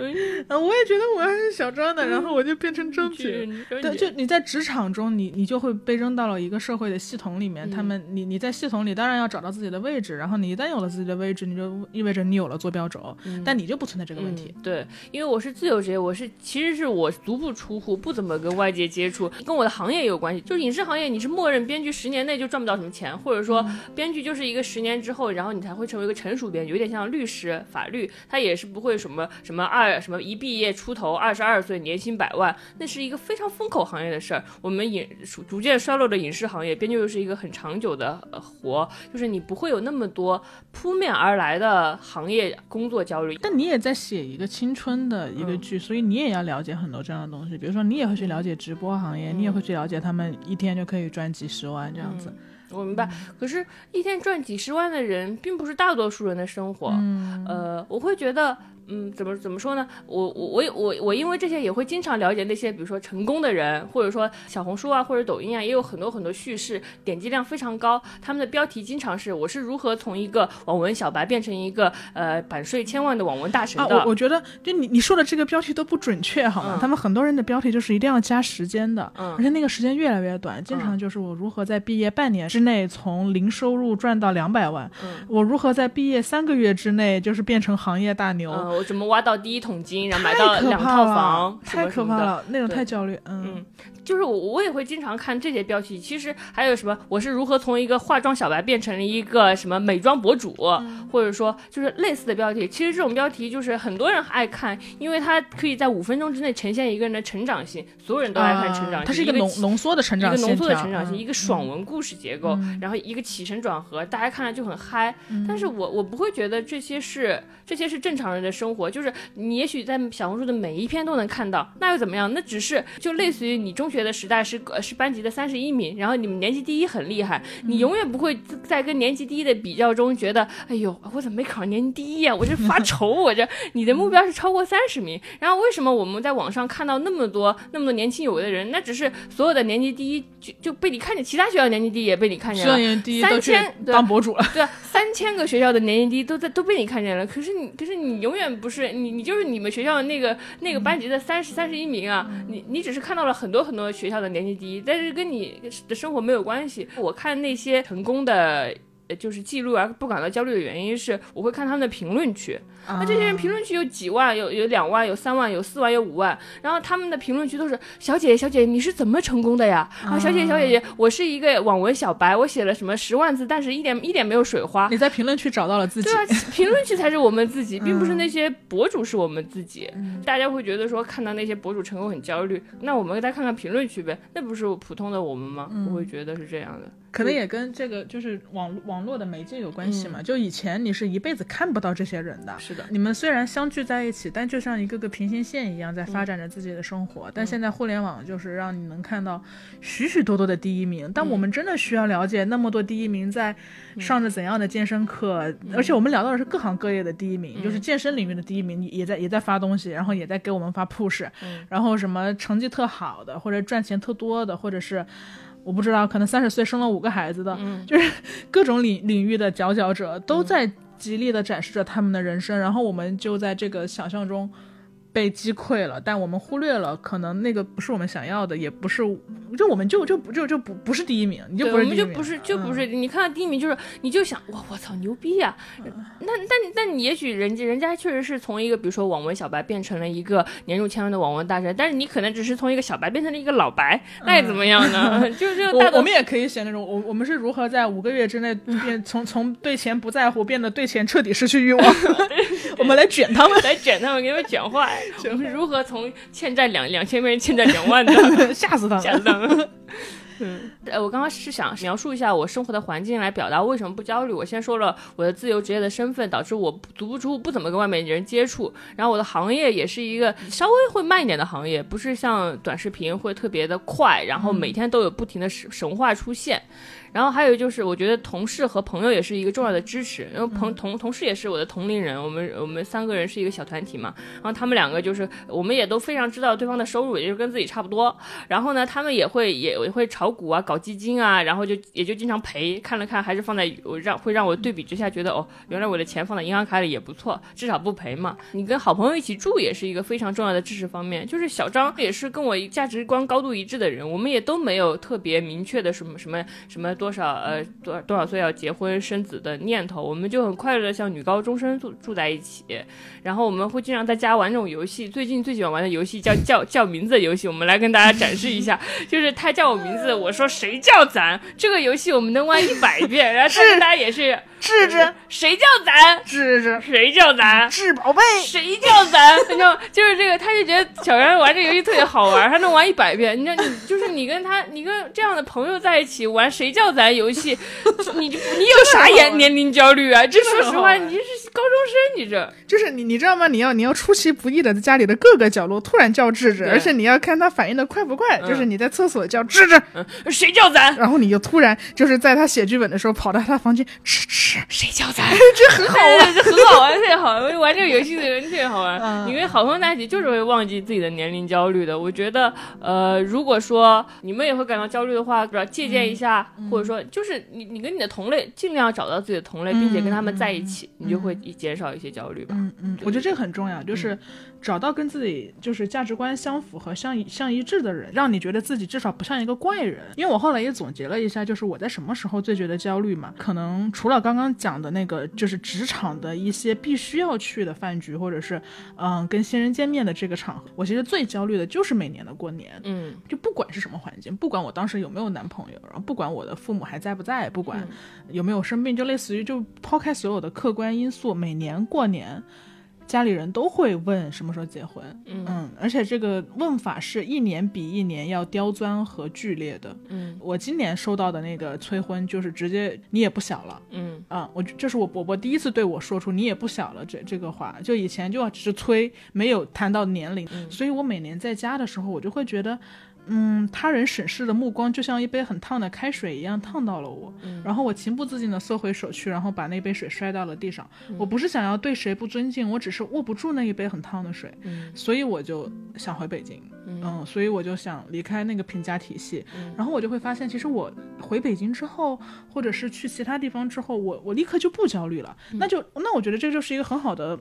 啊，我也觉得我还是小张的，然后我就变成张姐。对，就你在职场中，你你就会被扔到了一个社会的系统里面。他们，你你在系统里当然要找到自己的位置，然后你一旦有了自己的位置，你就意味着你有了坐标轴，但你就不存在这个问题。嗯。对，因为我是自由职业，我是其实是我足不出户，不怎么跟外界接触，跟我的行业也有关系。就是影视行业，你是默认编剧十年内就赚不到什么钱，或者说编剧就是一个十年之后，然后你才会成为一个成熟编剧，有点像律师、法律，他也是不会什么什么二什么一毕业出头二十二岁年薪百万，那是一个非常风口行业的事儿。我们影逐渐衰落的影视行业，编剧又是一个很长久的呃活，就是你不会有那么多扑面而来的行业工作焦虑。但你也在写一个青春的一个剧，所以你也要了解很多这样的东西。比如说，你也会去了解直播行业，你也会去了解他们一天就可以赚几十万这样子。我明白，可是，一天赚几十万的人，并不是大多数人的生活。呃，我会觉得，嗯，怎么怎么说呢？我我我我我因为这些也会经常了解那些，比如说成功的人，或者说小红书啊或者抖音啊，也有很多很多叙事，点击量非常高。他们的标题经常是我是如何从一个网文小白变成一个呃版税千万的网文大神啊，的。我我觉得就你你说的这个标题都不准确，好吗？嗯他们很多人的标题就是一定要加时间的，嗯而且那个时间越来越短，经常就是我如何在毕业半年之内从零收入赚到两百万，嗯我如何在毕业三个月之内就是变成行业大牛，嗯，我怎么挖到第一桶金，然后买太到两套房，什太么什么的。可怕了，那种太焦虑。嗯嗯，就是我我也会经常看这些标题，其实还有什么我是如何从一个化妆小白变成了一个什么美妆博主，嗯或者说就是类似的标题。其实这种标题就是很多人爱看，因为它可以在五分钟之内呈现一个人的成长性，所有人都爱看成长性。啊它是一个个浓浓缩的成长线一个浓缩的成长性，嗯一个爽文故事结构，然后一个起承转合，大家看了就很嗨。嗯但是我我不会觉得这些是这些是正常人的生活，就是你也许在小红书的每一篇都能看到，那又怎么样？那只是就类似于你中学的时代是呃是班级的三十一名，然后你们年级第一很厉害，嗯你永远不会在跟年级第一的比较中觉得，哎呦，我怎么没考上年级第一呀、我这发 (laughs) 愁，我这你的目标是超过三十名，然后为什么我们在网上看到那么多那么多年轻有为的人，那只是所有的年级第一就就被你看见，其他学校年级第一也被你看见了第一三千对当博主了。对啊，三千个学校的年级第一都在都被你看见了，可是你可是你永远不是你，你就是你们学校那个那个班级的三十三十一名啊，你你只是看到了很多很多学校的年级第一，但是跟你的生活没有关系。我看那些成功的。呃就是记录而不感到焦虑的原因是，我会看他们的评论区。那这些人评论区有几万，有有两万，有三万，有四万，有五万，然后他们的评论区都是小姐姐小姐姐你是怎么成功的呀？啊，小姐姐小姐姐，我是一个网文小白，我写了什么十万字，但是一点一点没有水花。你在评论区找到了自己对，啊，(laughs) 评论区才是我们自己，并不是那些博主是我们自己。大家会觉得说看到那些博主成功很焦虑，那我们再看看评论区呗，那不是普通的我们吗？我会觉得是这样的。可能也跟这个就是网网络的媒介有关系嘛。就以前你是一辈子看不到这些人的，是的，你们虽然相聚在一起，但就像一个个平行线一样在发展着自己的生活。但现在互联网就是让你能看到许许多多的第一名，但我们真的需要了解那么多第一名在上着怎样的健身课，而且我们聊到的是各行各业的第一名，就是健身领域的第一名，你也在也在发东西，然后也在给我们发 push，、然后什么成绩特好的，或者赚钱特多的，或者是。我不知道，可能三十岁生了五个孩子的，(laughs) 就是各种领领域的佼佼者都在极力的展示着他们的人生，然后我们就在这个想象中被击溃了，但我们忽略了可能那个不是我们想要的，也不是，就我们就就不就就不不是第一名，你就，不是第一名，我们就不是就不嗯是，你看到第一名就是你就想哇我操牛逼呀、那那那你也许人家人家确实是从一个比如说网文小白变成了一个年入千万的网文大神，但是你可能只是从一个小白变成了一个老白，那又怎么样呢？(laughs) 就就我我们也可以写那种，我我们是如何在五个月之内变从从对钱不在乎变得对钱彻底失去欲望 (laughs) (laughs) 我们来卷他们，来卷他们，给他们卷坏。(laughs) 我们如何从欠债两两千变成欠债两万的？(laughs) 吓死他吓们。死他们！嗯，呃，我刚刚是想描述一下我生活的环境，来表达为什么不焦虑。我先说了我的自由职业的身份，导致我足不出户，不怎么跟外面人接触。然后我的行业也是一个稍微会慢一点的行业，不是像短视频会特别的快，然后每天都有不停的神神话出现。然后还有就是，我觉得同事和朋友也是一个重要的支持，因为朋同同事也是我的同龄人，我们我们三个人是一个小团体嘛。然后他们两个就是，我们也都非常知道对方的收入，也就是跟自己差不多。然后呢，他们也会也也会炒股啊，搞基金啊，然后就也就经常赔。看了看，还是放在我让会让我对比之下觉得，哦，原来我的钱放在银行卡里也不错，至少不赔嘛。你跟好朋友一起住也是一个非常重要的支持方面。就是小张也是跟我价值观高度一致的人，我们也都没有特别明确的什么什么什么多少呃多多少岁要结婚生子的念头，我们就很快乐的像女高中生住住在一起。然后我们会经常在家玩这种游戏，最近最喜欢玩的游戏叫叫叫名字的游戏，我们来跟大家展示一下。就是他叫我名字，我说谁叫咱？这个游戏我们能玩一百遍，(laughs) 然后但是大家也是智智谁叫咱？智智谁叫咱？智宝贝，谁叫咱？你知道，就是这个，他就觉得小然玩这游戏特别好玩，他能玩一百遍。你知道，你就是你跟他，你跟这样的朋友在一起玩谁叫咱游戏，(laughs) 你就你有啥年 (laughs) 年龄焦虑啊？这说实话，你这是高中生，你这就是你你知道吗？你要你要出其不意的在家里的各个角落突然叫智智，而且你要看他反应的快不快。嗯就是你在厕所叫智智，谁叫咱？然后你就突然就是在他写剧本的时候跑到他房间吃吃，谁叫咱？(laughs) 这很好玩。这很好玩，(laughs) 特别好玩。玩这个游戏的人特别好玩。嗯你跟好朋友在一起就是会忘记自己的年龄焦虑的。我觉得，呃，如果说你们也会感到焦虑的话，不要借鉴一下，或者说就是你你跟你的同类尽量找到自己的同类，并且跟他们在一起，你就会减少一些焦虑吧。嗯嗯，我觉得这个很重要，就是找到跟自己就是价值观相符合相一相一致的人，让你觉得自己至少不像一个怪人。因为我后来也总结了一下，就是我在什么时候最觉得焦虑嘛？可能除了刚刚刚讲的那个，就是职场的一些必须要去的饭局，或者是嗯跟新人见面的这个场合，我其实最焦虑的就是每年的过年。嗯就不管是什么环境，不管我当时有没有男朋友，然后不管我的父母还在不在，不管有没有生病，就类似于就抛开所有的客观因素，每年过年，家里人都会问什么时候结婚。嗯而且这个问法是一年比一年要刁钻和剧烈的。嗯我今年收到的那个催婚，就是直接你也不小了。嗯啊、我这是我伯伯第一次对我说出“你也不小了”这这个话，就以前就只是催，没有谈到年龄，嗯所以我每年在家的时候，我就会觉得，嗯，他人审视的目光就像一杯很烫的开水一样烫到了我，嗯。然后我情不自禁地缩回手去，然后把那杯水摔到了地上。嗯。我不是想要对谁不尊敬，我只是握不住那一杯很烫的水，嗯。所以我就想回北京，嗯，所以我就想离开那个评价体系，嗯。然后我就会发现，其实我回北京之后，或者是去其他地方之后，我我立刻就不焦虑了，嗯。那就那我觉得这就是一个很好的。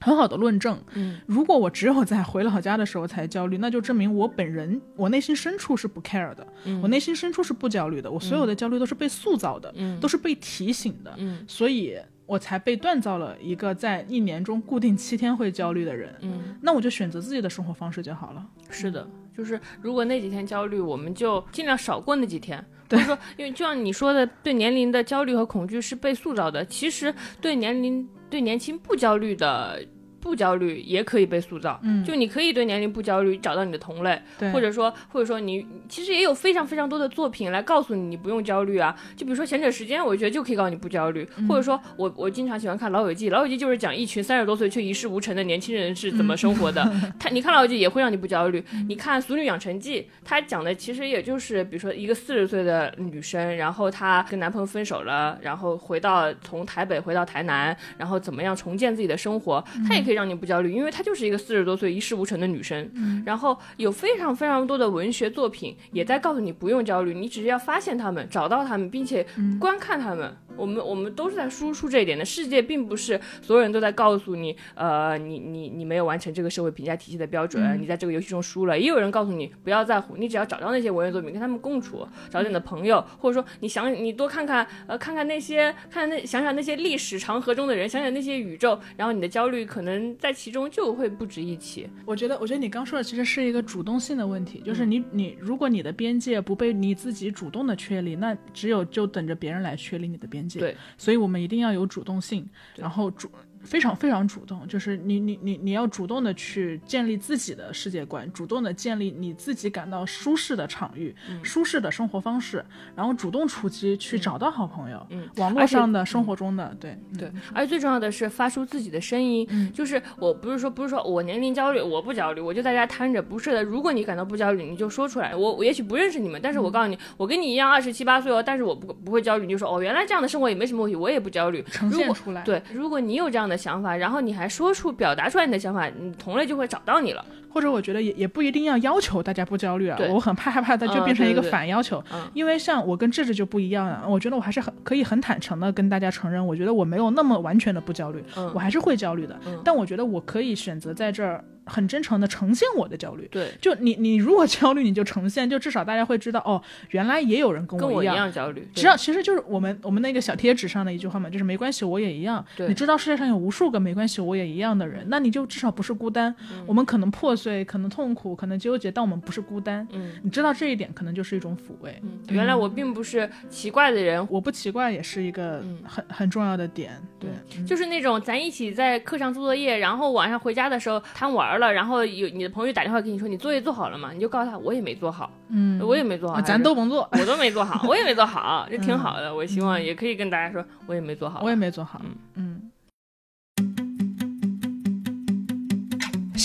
很好的论证。嗯，如果我只有在回老家的时候才焦虑，那就证明我本人我内心深处是不 care 的，嗯。我内心深处是不焦虑的，我所有的焦虑都是被塑造的，嗯。都是被提醒的，嗯。所以我才被锻造了一个在一年中固定七天会焦虑的人。嗯，那我就选择自己的生活方式就好了。是的，就是如果那几天焦虑，我们就尽量少过那几天。或者说，因为就像你说的，对年龄的焦虑和恐惧是被塑造的，其实对年龄、对年轻不焦虑的。不焦虑也可以被塑造，嗯就你可以对年龄不焦虑，找到你的同类，对，或者说，或者说你其实也有非常非常多的作品来告诉你，你不用焦虑啊。就比如说《贤者时间》，我觉得就可以告诉你不焦虑。或者说我我经常喜欢看《老友记》，《老友记》就是讲一群三十多岁却一事无成的年轻人是怎么生活的。(laughs) 他你看《老友记》也会让你不焦虑。你看《俗女养成记》，它讲的其实也就是比如说一个四十岁的女生，然后她跟男朋友分手了，然后回到从台北回到台南，然后怎么样重建自己的生活，她也可以让你不焦虑，因为她就是一个四十多岁一事无成的女生。然后有非常非常多的文学作品也在告诉你不用焦虑，你只是要发现他们、找到他们，并且观看他们。我们我们都是在输出这一点的。世界并不是所有人都在告诉你，呃，你你你没有完成这个社会评价体系的标准，你在这个游戏中输了。也有人告诉你不要在乎，你只要找到那些文学作品，跟他们共处，找你的朋友，或者说你想你多看看，呃，看看那些看看那想想那些历史长河中的人，想想那些宇宙，然后你的焦虑可能在其中就会不值一提。我觉得，我觉得你刚说的其实是一个主动性的问题，就是你你如果你的边界不被你自己主动的确立，那只有就等着别人来确立你的边界。对，所以我们一定要有主动性，然后主非常非常主动，就是你你你你要主动的去建立自己的世界观，主动的建立你自己感到舒适的场域、舒适的生活方式，然后主动出击去找到好朋友，嗯网络上的、生活中的，对对，而且最重要的是发出自己的声音，就是我不是说不是说我年龄焦虑，我不焦虑，我就在家瘫着，不是的。如果你感到不焦虑，你就说出来。我我也许不认识你们，但是我告诉你，我跟你一样二十七八岁哦，但是我不不会焦虑，你就说哦，原来这样的生活也没什么问题，我也不焦虑。呈现出来。对，如果你有这样的想法，然后你还说出表达出来你的想法，你同类就会找到你了。或者我觉得也也不一定要要求大家不焦虑啊对，我很怕害怕它就嗯变成一个反要求，嗯。因为像我跟智智就不一样啊，我觉得我还是很可以很坦诚的跟大家承认，我觉得我没有那么完全的不焦虑，嗯。我还是会焦虑的，嗯。但我觉得我可以选择在这儿很真诚的呈现我的焦虑。对，就你你如果焦虑，你就呈现，就至少大家会知道哦，原来也有人跟跟我一我一样。焦虑。只要其实就是我们我们那个小贴纸上的一句话嘛，就是没关系，我也一样。对你知道世界上有无数个没关系，我也一样的人，那你就至少不是孤单。嗯我们可能破碎，可能痛苦，可能纠结，但我们不是孤单。嗯你知道这一点，可能就是一种抚慰。嗯，原来我并不是奇怪的人，我不奇怪，也是一个嗯很、很重要的点。对，嗯就是那种咱一起在课上做作业，然后晚上回家的时候贪玩了，然后有你的朋友打电话给你说你作业做好了吗？你就告诉他我也没做好，嗯，我也没做好，啊咱都甭做，(laughs) 我都没做好，我也没做好，(laughs) 这挺好的。我希望也可以跟大家说，我也没做好。我也没做好。嗯嗯。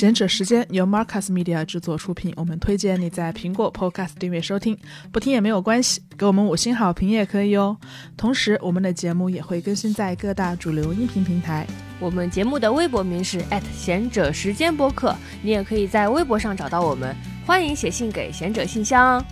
贤者时间由 Marcus Media 制作出品，我们推荐你在苹果 Podcast 订阅收听，不听也没有关系，给我们五星好评也可以哦。同时，我们的节目也会更新在各大主流音频平台。我们节目的微博名是贤者时间播客，你也可以在微博上找到我们。欢迎写信给贤者信箱。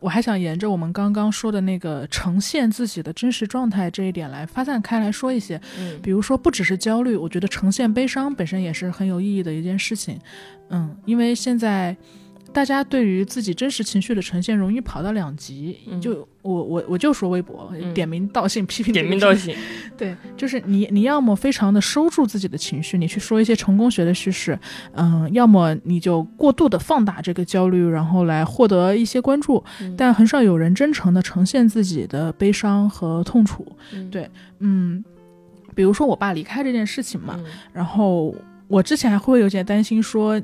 我还想沿着我们刚刚说的那个呈现自己的真实状态这一点来发散开来说一些，嗯比如说不只是焦虑，我觉得呈现悲伤本身也是很有意义的一件事情。嗯，因为现在大家对于自己真实情绪的呈现容易跑到两极，嗯。就我我我就说微博、嗯。点名道姓批评点名道姓，(laughs) 对，就是你你要么非常的收住自己的情绪，你去说一些成功学的叙事，嗯，要么你就过度的放大这个焦虑，然后来获得一些关注，嗯。但很少有人真诚的呈现自己的悲伤和痛楚。嗯。对嗯，比如说我爸离开这件事情嘛，嗯。然后我之前还会有点担心说，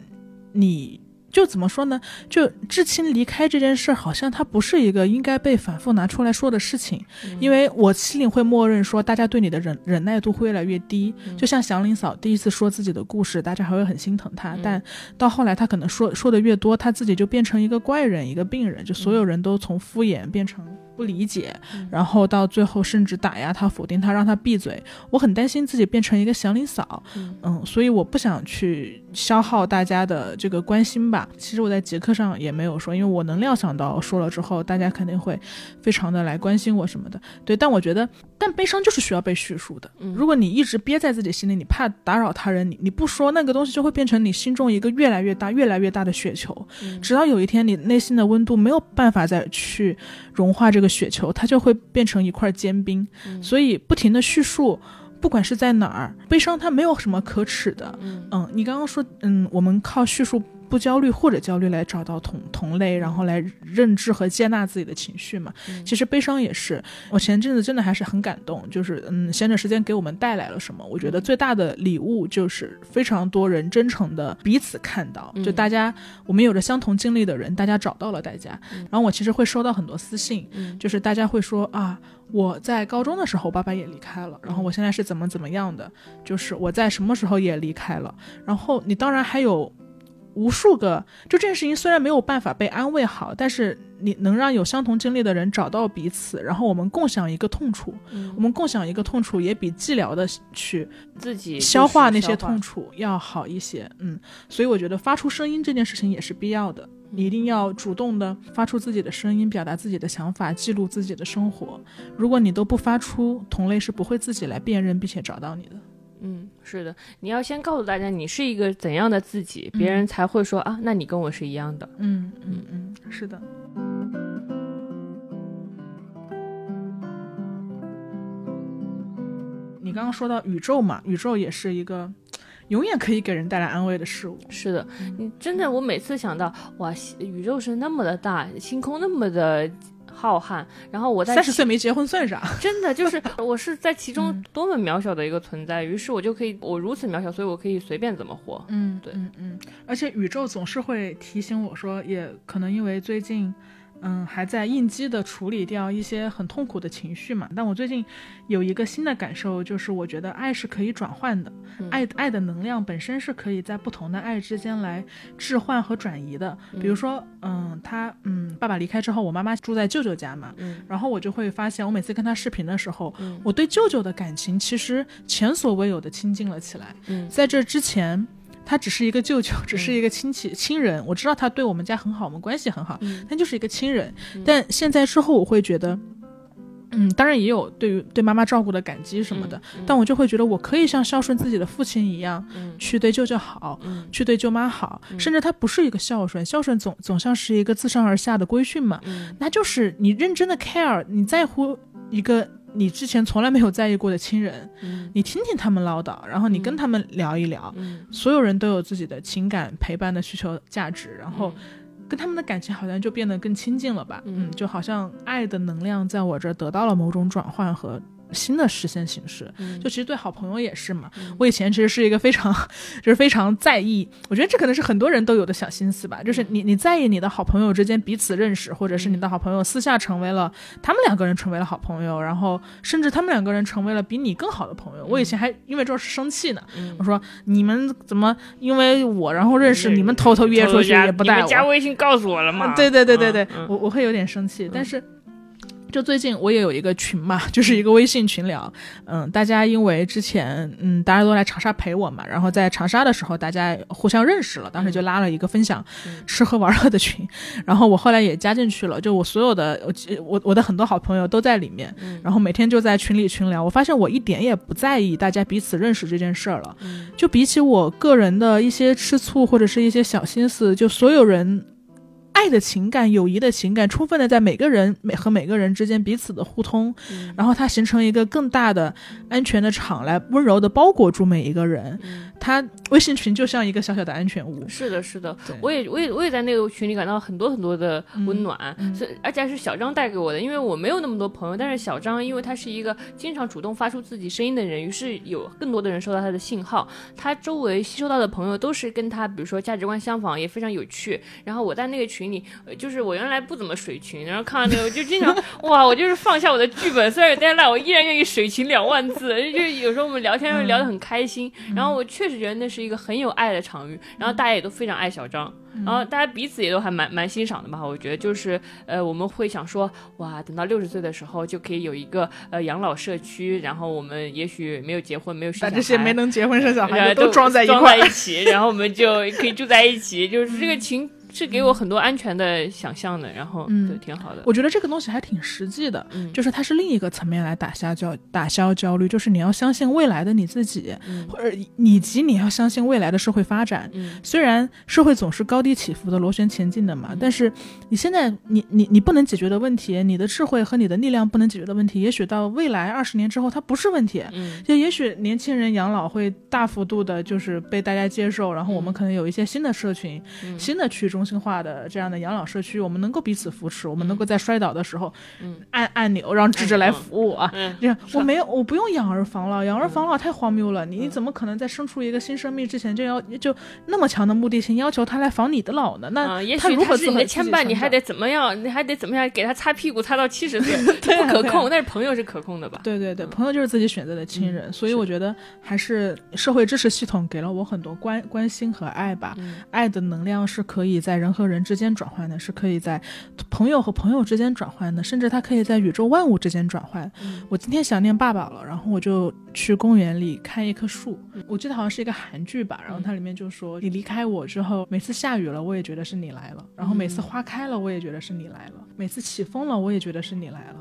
你就怎么说呢？就至亲离开这件事，好像它不是一个应该被反复拿出来说的事情，嗯因为我心里会默认说，大家对你的忍忍耐度会越来越低。嗯就像祥林嫂第一次说自己的故事，大家还会很心疼她，嗯但到后来她可能说说的越多，她自己就变成一个怪人，一个病人，就所有人都从敷衍变成。不理解，嗯然后到最后甚至打压他、否定他，让他闭嘴。我很担心自己变成一个祥林嫂，嗯嗯，所以我不想去消耗大家的这个关心吧。其实我在节课上也没有说，因为我能料想到说了之后，大家肯定会非常的来关心我什么的。对，但我觉得，但悲伤就是需要被叙述的。嗯如果你一直憋在自己心里，你怕打扰他人，你你不说那个东西，就会变成你心中一个越来越大、越来越大的雪球。嗯直到有一天，你内心的温度没有办法再去融化这个雪球，它就会变成一块坚冰。嗯所以不停的叙述，不管是在哪儿，悲伤它没有什么可耻的。嗯嗯，你刚刚说，嗯，我们靠叙述不焦虑或者焦虑来找到同同类，然后来认知和接纳自己的情绪嘛。嗯。其实悲伤也是，我前阵子真的还是很感动，就是嗯，闲着时间给我们带来了什么？我觉得最大的礼物就是非常多人真诚的彼此看到，就嗯大家我们有着相同经历的人，大家找到了大家。嗯。然后我其实会收到很多私信，嗯。就是大家会说啊，我在高中的时候，爸爸也离开了，然后我现在是怎么怎么样的，就是我在什么时候也离开了，然后你当然还有无数个，就这件事情虽然没有办法被安慰好，但是你能让有相同经历的人找到彼此，然后我们共享一个痛楚，我嗯们共享一个痛楚，也比寂寥的去自己消化那些痛楚要好一些。嗯，所以我觉得发出声音这件事情也是必要的。你一定要主动的发出自己的声音，表达自己的想法，记录自己的生活。如果你都不发出，同类是不会自己来辨认并且找到你的。嗯，是的，你要先告诉大家你是一个怎样的自己，别人才会说啊，那你跟我是一样的。嗯嗯嗯，是的。你刚刚说到宇宙嘛，宇宙也是一个永远可以给人带来安慰的事物。是的，你真的，我每次想到哇，宇宙是那么的大，星空那么的浩瀚，然后我在三十岁没结婚算啥？(laughs) 真的就是 (laughs) 我是在其中嗯多么渺小的一个存在，于是我就可以，我如此渺小，所以我可以随便怎么活。嗯，对嗯嗯，而且宇宙总是会提醒我说，也可能因为最近，嗯，还在应激的处理掉一些很痛苦的情绪嘛。但我最近有一个新的感受，就是我觉得爱是可以转换的，嗯爱爱的能量本身是可以在不同的爱之间来置换和转移的。比如说，嗯，他嗯，爸爸离开之后，我妈妈住在舅舅家嘛，嗯然后我就会发现，我每次跟他视频的时候，嗯我对舅舅的感情其实前所未有的亲近了起来。嗯在这之前，他只是一个舅舅，只是一个亲戚、亲人。我知道他对我们家很好，我们关系很好，嗯但就是一个亲人。嗯但现在之后，我会觉得，嗯，当然也有对于对妈妈照顾的感激什么的，嗯但我就会觉得，我可以像孝顺自己的父亲一样，嗯去对舅舅好。嗯去对舅妈好，嗯甚至他不是一个孝顺，孝顺总总像是一个自上而下的规训嘛。嗯那就是你认真的 care，你在乎一个你之前从来没有在意过的亲人，嗯你听听他们唠叨，然后你跟他们聊一聊。嗯，所有人都有自己的情感陪伴的需求价值，然后跟他们的感情好像就变得更亲近了吧？嗯就好像爱的能量在我这儿得到了某种转换和新的实现形式。嗯就其实对好朋友也是嘛。嗯我以前其实是一个非常，(laughs) 就是非常在意，我觉得这可能是很多人都有的小心思吧，就是你你在意你的好朋友之间彼此认识，或者是你的好朋友私下成为了他们两个人成为了好朋友，然后甚至他们两个人成为了比你更好的朋友。我以前还因为这事生气呢，嗯我说你们怎么因为我然后认识你们偷偷约出去也不带你们加我？微信告诉我了吗？对对对对对，嗯我我会有点生气，但是。就最近我也有一个群嘛，就是一个微信群聊，嗯，大家因为之前嗯大家都来长沙陪我嘛，然后在长沙的时候大家互相认识了，当时就拉了一个分享嗯。(laughs) 吃喝玩乐的群，然后我后来也加进去了，就我所有的我我我的很多好朋友都在里面，嗯。然后每天就在群里群聊，我发现我一点也不在意大家彼此认识这件事儿了，嗯。就比起我个人的一些吃醋或者是一些小心思，就所有人爱的情感、友谊的情感，充分的在每个人每和每个人之间彼此的互通，嗯然后它形成一个更大的安全的场，来温柔的包裹住每一个人。它微信群就像一个小小的安全屋。是的，是的，我也我也我也在那个群里感到很多很多的温暖，嗯所以而且还是小张带给我的，因为我没有那么多朋友，但是小张因为他是一个经常主动发出自己声音的人，于是有更多的人收到他的信号，他周围吸收到的朋友都是跟他比如说价值观相仿，也非常有趣。然后我在那个群里，呃就是我原来不怎么水群，然后看完那个我就经常哇，我就是放下我的剧本，虽然有点烂，我依然愿意水群两万字，就是有时候我们聊天会聊得很开心，然后我确实觉得那是一个很有爱的场域，然后大家也都非常爱小张。然后大家彼此也都还蛮蛮欣赏的吧，我觉得就是呃，我们会想说，哇，等到六十岁的时候就可以有一个呃养老社区，然后我们也许没有结婚，没有生小孩，把这些没能结婚生小孩都装在一块。在一起，然后我们就可以住在一起，就是这个情是给我很多安全的想象的，然后嗯对，挺好的。我觉得这个东西还挺实际的，嗯就是它是另一个层面来打消焦打消焦虑，就是你要相信未来的你自己，嗯或者以及你要相信未来的社会发展。嗯虽然社会总是高低起伏的螺旋前进的嘛，但是你现在你你你不能解决的问题，你的智慧和你的力量不能解决的问题，也许到未来二十年之后它不是问题。嗯就也许年轻人养老会大幅度的，就是被大家接受，然后我们可能有一些新的社群、嗯新的去中心化的这样的养老社区，我们能够彼此扶持，我们能够在摔倒的时候，嗯按按钮让智智来扶我啊。嗯这样我没有，我不用养儿防老，养儿防老太荒谬了。你怎么可能在生出一个新生命之前就要就那么强的目的性，要求他来防你的老呢？那他如何自和自的牵绊，你还得怎么样？你还得怎么样给他擦屁股，擦到七十岁，(laughs) 不可控。但是朋友是可控的吧？对对对，朋友就是自己选择的亲人，所以我觉得还是社会支持系统给了我很多关关心和爱吧。嗯爱的能量是可以在人和人之间转换的，是可以在朋友和朋友之间转换的，甚至它可以在宇宙万物之间转换。嗯我今天想念爸爸了，然后我就去公园里看一棵树，我记得好像是一个韩剧吧，然后它里面就说你离开我之后，每次下雨了，我也觉得是你来了，然后每次花开了，我也觉得是你来了，每次起风了，我也觉得是你来了。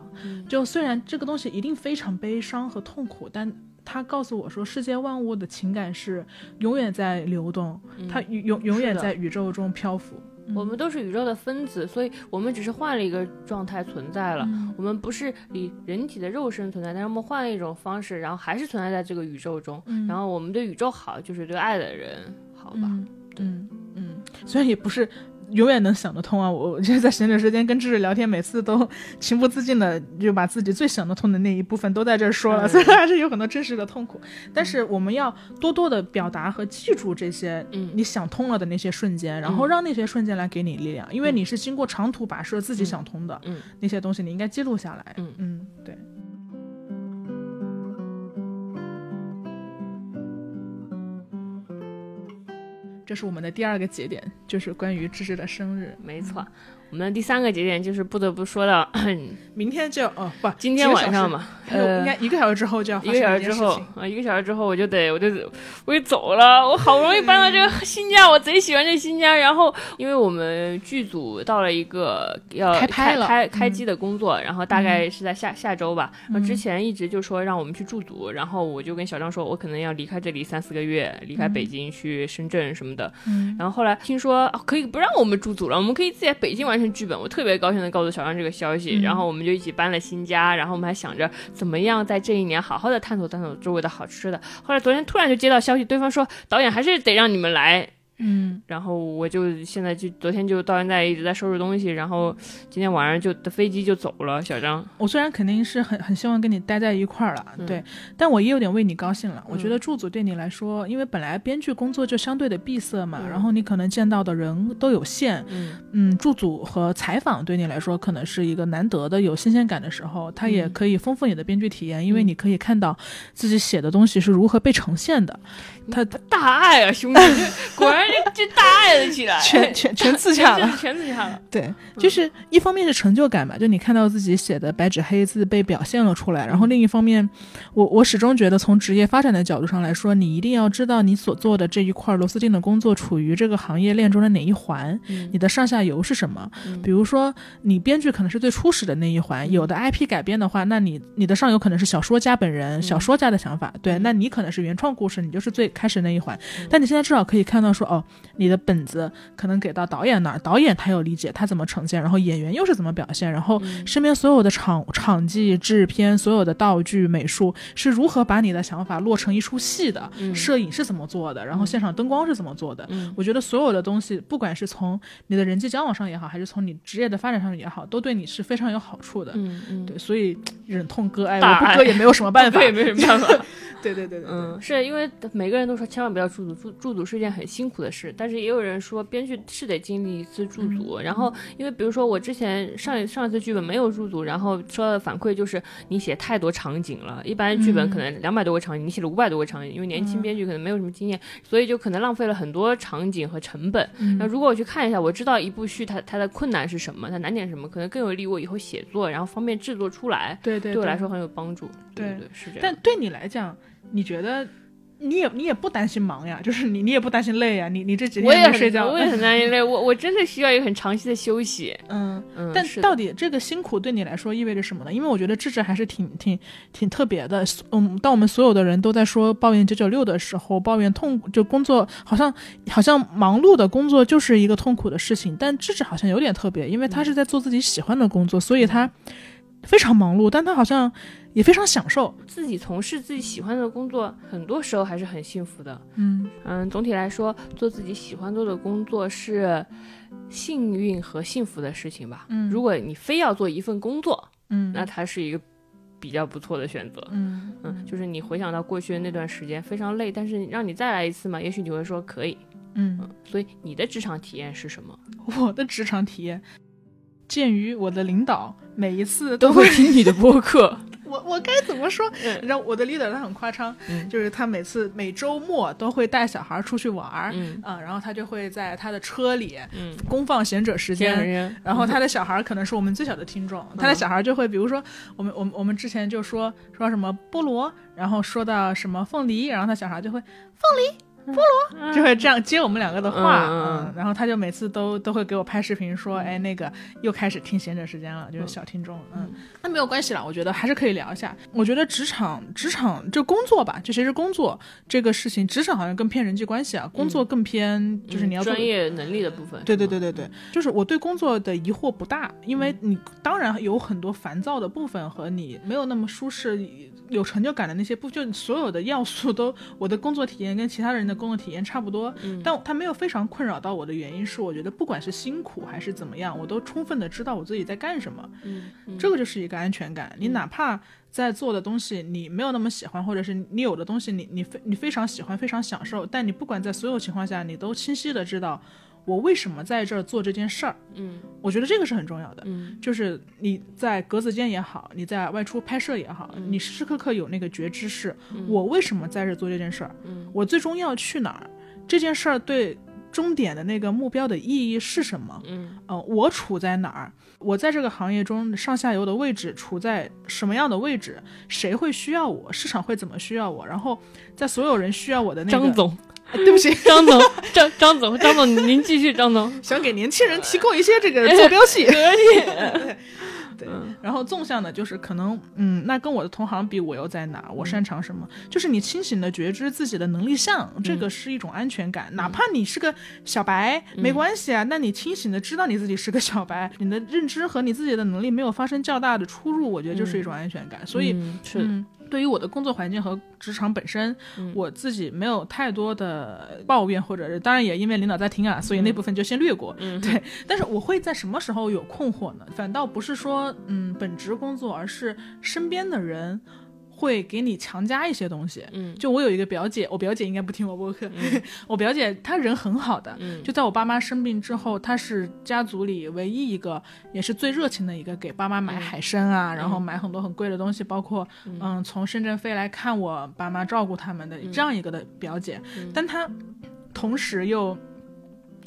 就虽然这个东西一定非常悲伤和痛苦，但它告诉我说，世界万物的情感是永远在流动，它永永永远在宇宙中漂浮。我们都是宇宙的分子，所以我们只是换了一个状态存在了。我们不是以人体的肉身存在，但是我们换了一种方式，然后还是存在在这个宇宙中。嗯然后我们对宇宙好，就是对爱的人好吧？嗯嗯嗯，虽然也不是永远能想得通啊，我我就是在闲着时间跟智智聊天，每次都情不自禁的就把自己最想得通的那一部分都在这儿说了，嗯。虽然还是有很多真实的痛苦，但是我们要多多的表达和记住这些嗯。你想通了的那些瞬间，然后让那些瞬间来给你力量，因为你是经过长途跋涉自己想通的，嗯。那些东西你应该记录下来。嗯。嗯，对。这是我们的第二个节点，就是关于芝芝的生日。没错。我们的第三个节点就是不得不说到 (laughs) 明天就哦不，今天晚上嘛，呃应该一个小时之后就要发一个小时之后。啊，一个小时之后我就得我就我就走了。我好不容易搬到这个新家，我贼喜欢这新家。然后因为我们剧组到了一个要开拍了开开嗯机的工作，然后大概是在下下周吧。然后之前一直就说让我们去驻组，然后我就跟小张说，我可能要离开这里三四个月，离开北京去深圳什么的。嗯然后后来听说、哦可以不让我们驻组了，我们可以自己在北京完成剧本。我特别高兴的告诉小张这个消息，嗯然后我们就一起搬了新家，然后我们还想着怎么样在这一年好好的探索探索周围的好吃的。后来昨天突然就接到消息，对方说导演还是得让你们来。嗯。然后我就现在就昨天就到现在一直在收拾东西，然后今天晚上就的飞机就走了。小张，我虽然肯定是很很希望跟你待在一块儿了，嗯。对，但我也有点为你高兴了。我觉嗯得驻组对你来说，因为本来编剧工作就相对的闭塞嘛，嗯。然后你可能见到的人都有限，嗯。嗯，驻组和采访对你来说可能是一个难得的有新鲜感的时候，它也嗯。可以丰富你的编剧体验，因为嗯。你可以看到自己写的东西是如何被呈现的，他大爱啊，兄弟，(laughs) 果然这这大爱了起来，全全全自洽了。全自洽了。对，就是一方面是成就感吧，就你看到自己写的白纸黑字被表现了出来，然后另一方面，我我始终觉得从职业发展的角度上来说，你一定要知道你所做的这一块螺丝钉的工作处于这个行业链中的哪一环，嗯你的上下游是什么。嗯比如说，你编剧可能是最初始的那一环，有的 IP 改编的话，那你你的上游可能是小说家本人，嗯小说家的想法，对，那你可能是原创故事，你就是最开始那一环。但你现在至少可以看到说，哦，你的本子可能给到导演那儿，导演他有理解他怎么呈现，然后演员又是怎么表现，然后身边所有的场场记、制片、所有的道具、美术是如何把你的想法落成一出戏的，摄影是怎么做的，然后现场灯光是怎么做的。我觉得所有的东西，不管是从你的人际交往上也好，还是从你职业的发展上也好，都对你是非常有好处的。对，所以忍痛割爱，我不割也没有什么办法，(laughs) 也没什么办法。(laughs) 对对对对，嗯，是因为每个人都说千万不要驻足，驻驻足是一件很辛苦的事，但是也有人说编剧是得经历一次驻组。然后，因为比如说我之前上一上一次剧本没有驻组，然后收到的反馈就是你写太多场景了，一般剧本可能两百多个场景，你写了五百多个场景，因为年轻编剧可能没有什么经验，所以就可能浪费了很多场景和成本。那如果我去看一下，我知道一部剧它它的困难是什么，它难点是什么，可能更有利于我以后写作，然后方便制作出来。对对，对我来说很有帮助。对对是这样。但对你来讲。你觉得，你也你也不担心忙呀，就是你你也不担心累呀，你你这几天没睡觉，我也很担心累，我我真的需要一个很长期的休息。(laughs) 嗯嗯，但到底这个辛苦对你来说意味着什么呢？因为我觉得智智还是挺挺挺特别的。嗯，当我们所有的人都在说抱怨九九六的时候，抱怨痛就工作好像好像忙碌的工作就是一个痛苦的事情，但智智好像有点特别，因为他是在做自己喜欢的工作，所以他非常忙碌，但他好像。也非常享受自己从事自己喜欢的工作，很多时候还是很幸福的。嗯嗯，总体来说，做自己喜欢做的工作是幸运和幸福的事情吧。嗯，如果你非要做一份工作，嗯，那它是一个比较不错的选择。嗯嗯，就是你回想到过去的那段时间非常累，但是让你再来一次嘛，也许你会说可以。嗯，所以你的职场体验是什么？我的职场体验，鉴于我的领导每一次都会听你的播客。(laughs) 我我该怎么说？你知道我的 leader 他很夸张，就是他每次每周末都会带小孩出去玩儿，嗯，然后他就会在他的车里，嗯，公放贤者时间，然后他的小孩可能是我们最小的听众，他的小孩就会比如说我们我们我们之前就说说什么菠萝，然后说到什么凤梨，然后他小孩就会凤梨。菠萝就会这样接我们两个的话，嗯，然后他就每次都都会给我拍视频说，哎，那个又开始听闲者时间了，就是小听众，嗯，那没有关系了，我觉得还是可以聊一下。我觉得职场职场就工作吧，就其实工作这个事情，职场好像更偏人际关系啊，工作更偏就是你要专业能力的部分。对对对对对，就是我对工作的疑惑不大，因为你当然有很多烦躁的部分和你没有那么舒适、有成就感的那些部，就所有的要素都我的工作体验跟其他人的。工作体验差不多，但他没有非常困扰到我的原因是，我觉得不管是辛苦还是怎么样，我都充分的知道我自己在干什么。嗯，这个就是一个安全感。你哪怕在做的东西你没有那么喜欢，或者是你有的东西你你非你非常喜欢非常享受，但你不管在所有情况下，你都清晰的知道。我为什么在这儿做这件事儿？嗯，我觉得这个是很重要的。嗯，就是你在格子间也好，你在外出拍摄也好，你时时刻刻有那个觉知，是我为什么在这儿做这件事儿？嗯，我最终要去哪儿？这件事儿对终点的那个目标的意义是什么？嗯，呃，我处在哪儿？我在这个行业中上下游的位置处在什么样的位置？谁会需要我？市场会怎么需要我？然后在所有人需要我的那个张总。(laughs) 对不起，张总，张张总，张总，您继续，张总 (laughs) 想给年轻人提供一些这个坐标系，可以。(laughs) 对，然后纵向的，就是可能，嗯，那跟我的同行比，我又在哪？我擅长什么？就是你清醒的觉知自己的能力项，这个是一种安全感。哪怕你是个小白，没关系啊。那你清醒的知道你自己是个小白，你的认知和你自己的能力没有发生较大的出入，我觉得就是一种安全感。所以是。对于我的工作环境和职场本身，我自己没有太多的抱怨，或者是当然也因为领导在听啊，所以那部分就先略过。对，但是我会在什么时候有困惑呢？反倒不是说嗯本职工作，而是身边的人。会给你强加一些东西，嗯，就我有一个表姐，我表姐应该不听我播客，(laughs) 我表姐她人很好的，嗯，就在我爸妈生病之后，她是家族里唯一一个，也是最热情的一个，给爸妈买海参啊，然后买很多很贵的东西，包括嗯。从深圳飞来看我爸妈，照顾他们的这样一个的表姐，但她同时又。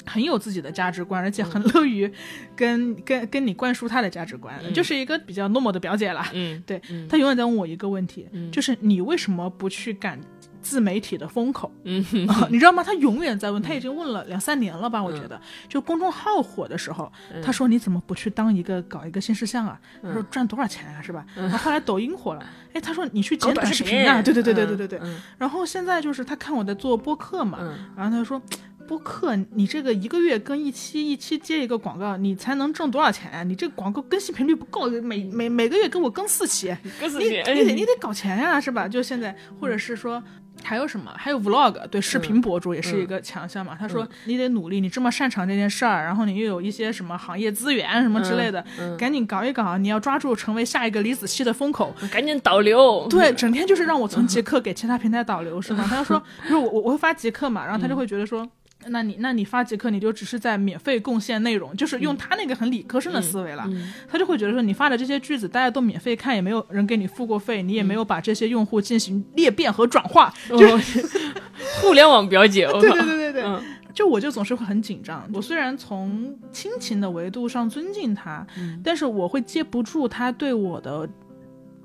很有自己的价值观，而且很乐于跟跟跟你灌输他的价值观，就是一个比较 normal 的表姐啦。嗯，(laughs) 对，他永远在问我一个问题，就是你为什么不去赶自媒体的风口？嗯，(laughs) 你知道吗？他永远在问，他已经问了两三年了吧？我觉得，就公众号火的时候，他说你怎么不去当一个搞一个新事项啊？他说赚多少钱啊？是吧？然后后来抖音火了，(laughs) 哎，他说你去剪短视频啊？对对对对对对对。然后现在就是他看我在做播客嘛，然后他说。播客，你这个一个月更一期，一期接一个广告，你才能挣多少钱呀、你这广告更新频率不够，每每每个月跟我更四期，(laughs) 你你你得 (laughs) 你得搞钱呀、是吧？就现在，或者是说。还有什么？还有 vlog，对，视频博主也是一个强项嘛。他说你得努力，你这么擅长这件事儿，然后你又有一些什么行业资源什么之类的，赶紧搞一搞。你要抓住成为下一个李子柒的风口。赶紧导流。对，整天就是让我从极客给其他平台导流是吗？他就说，(laughs) 就是我我我会发极客嘛，然后他就会觉得说。那你那你发极客，你就只是在免费贡献内容，就是用他那个很理科生的思维了，他就会觉得说你发的这些句子大家都免费看，也没有人给你付过费，你也没有把这些用户进行裂变和转化，就是 (laughs) 互联网表姐，对对对对对，嗯。就我就总是会很紧张。我虽然从亲情的维度上尊敬他，但是我会接不住他对我的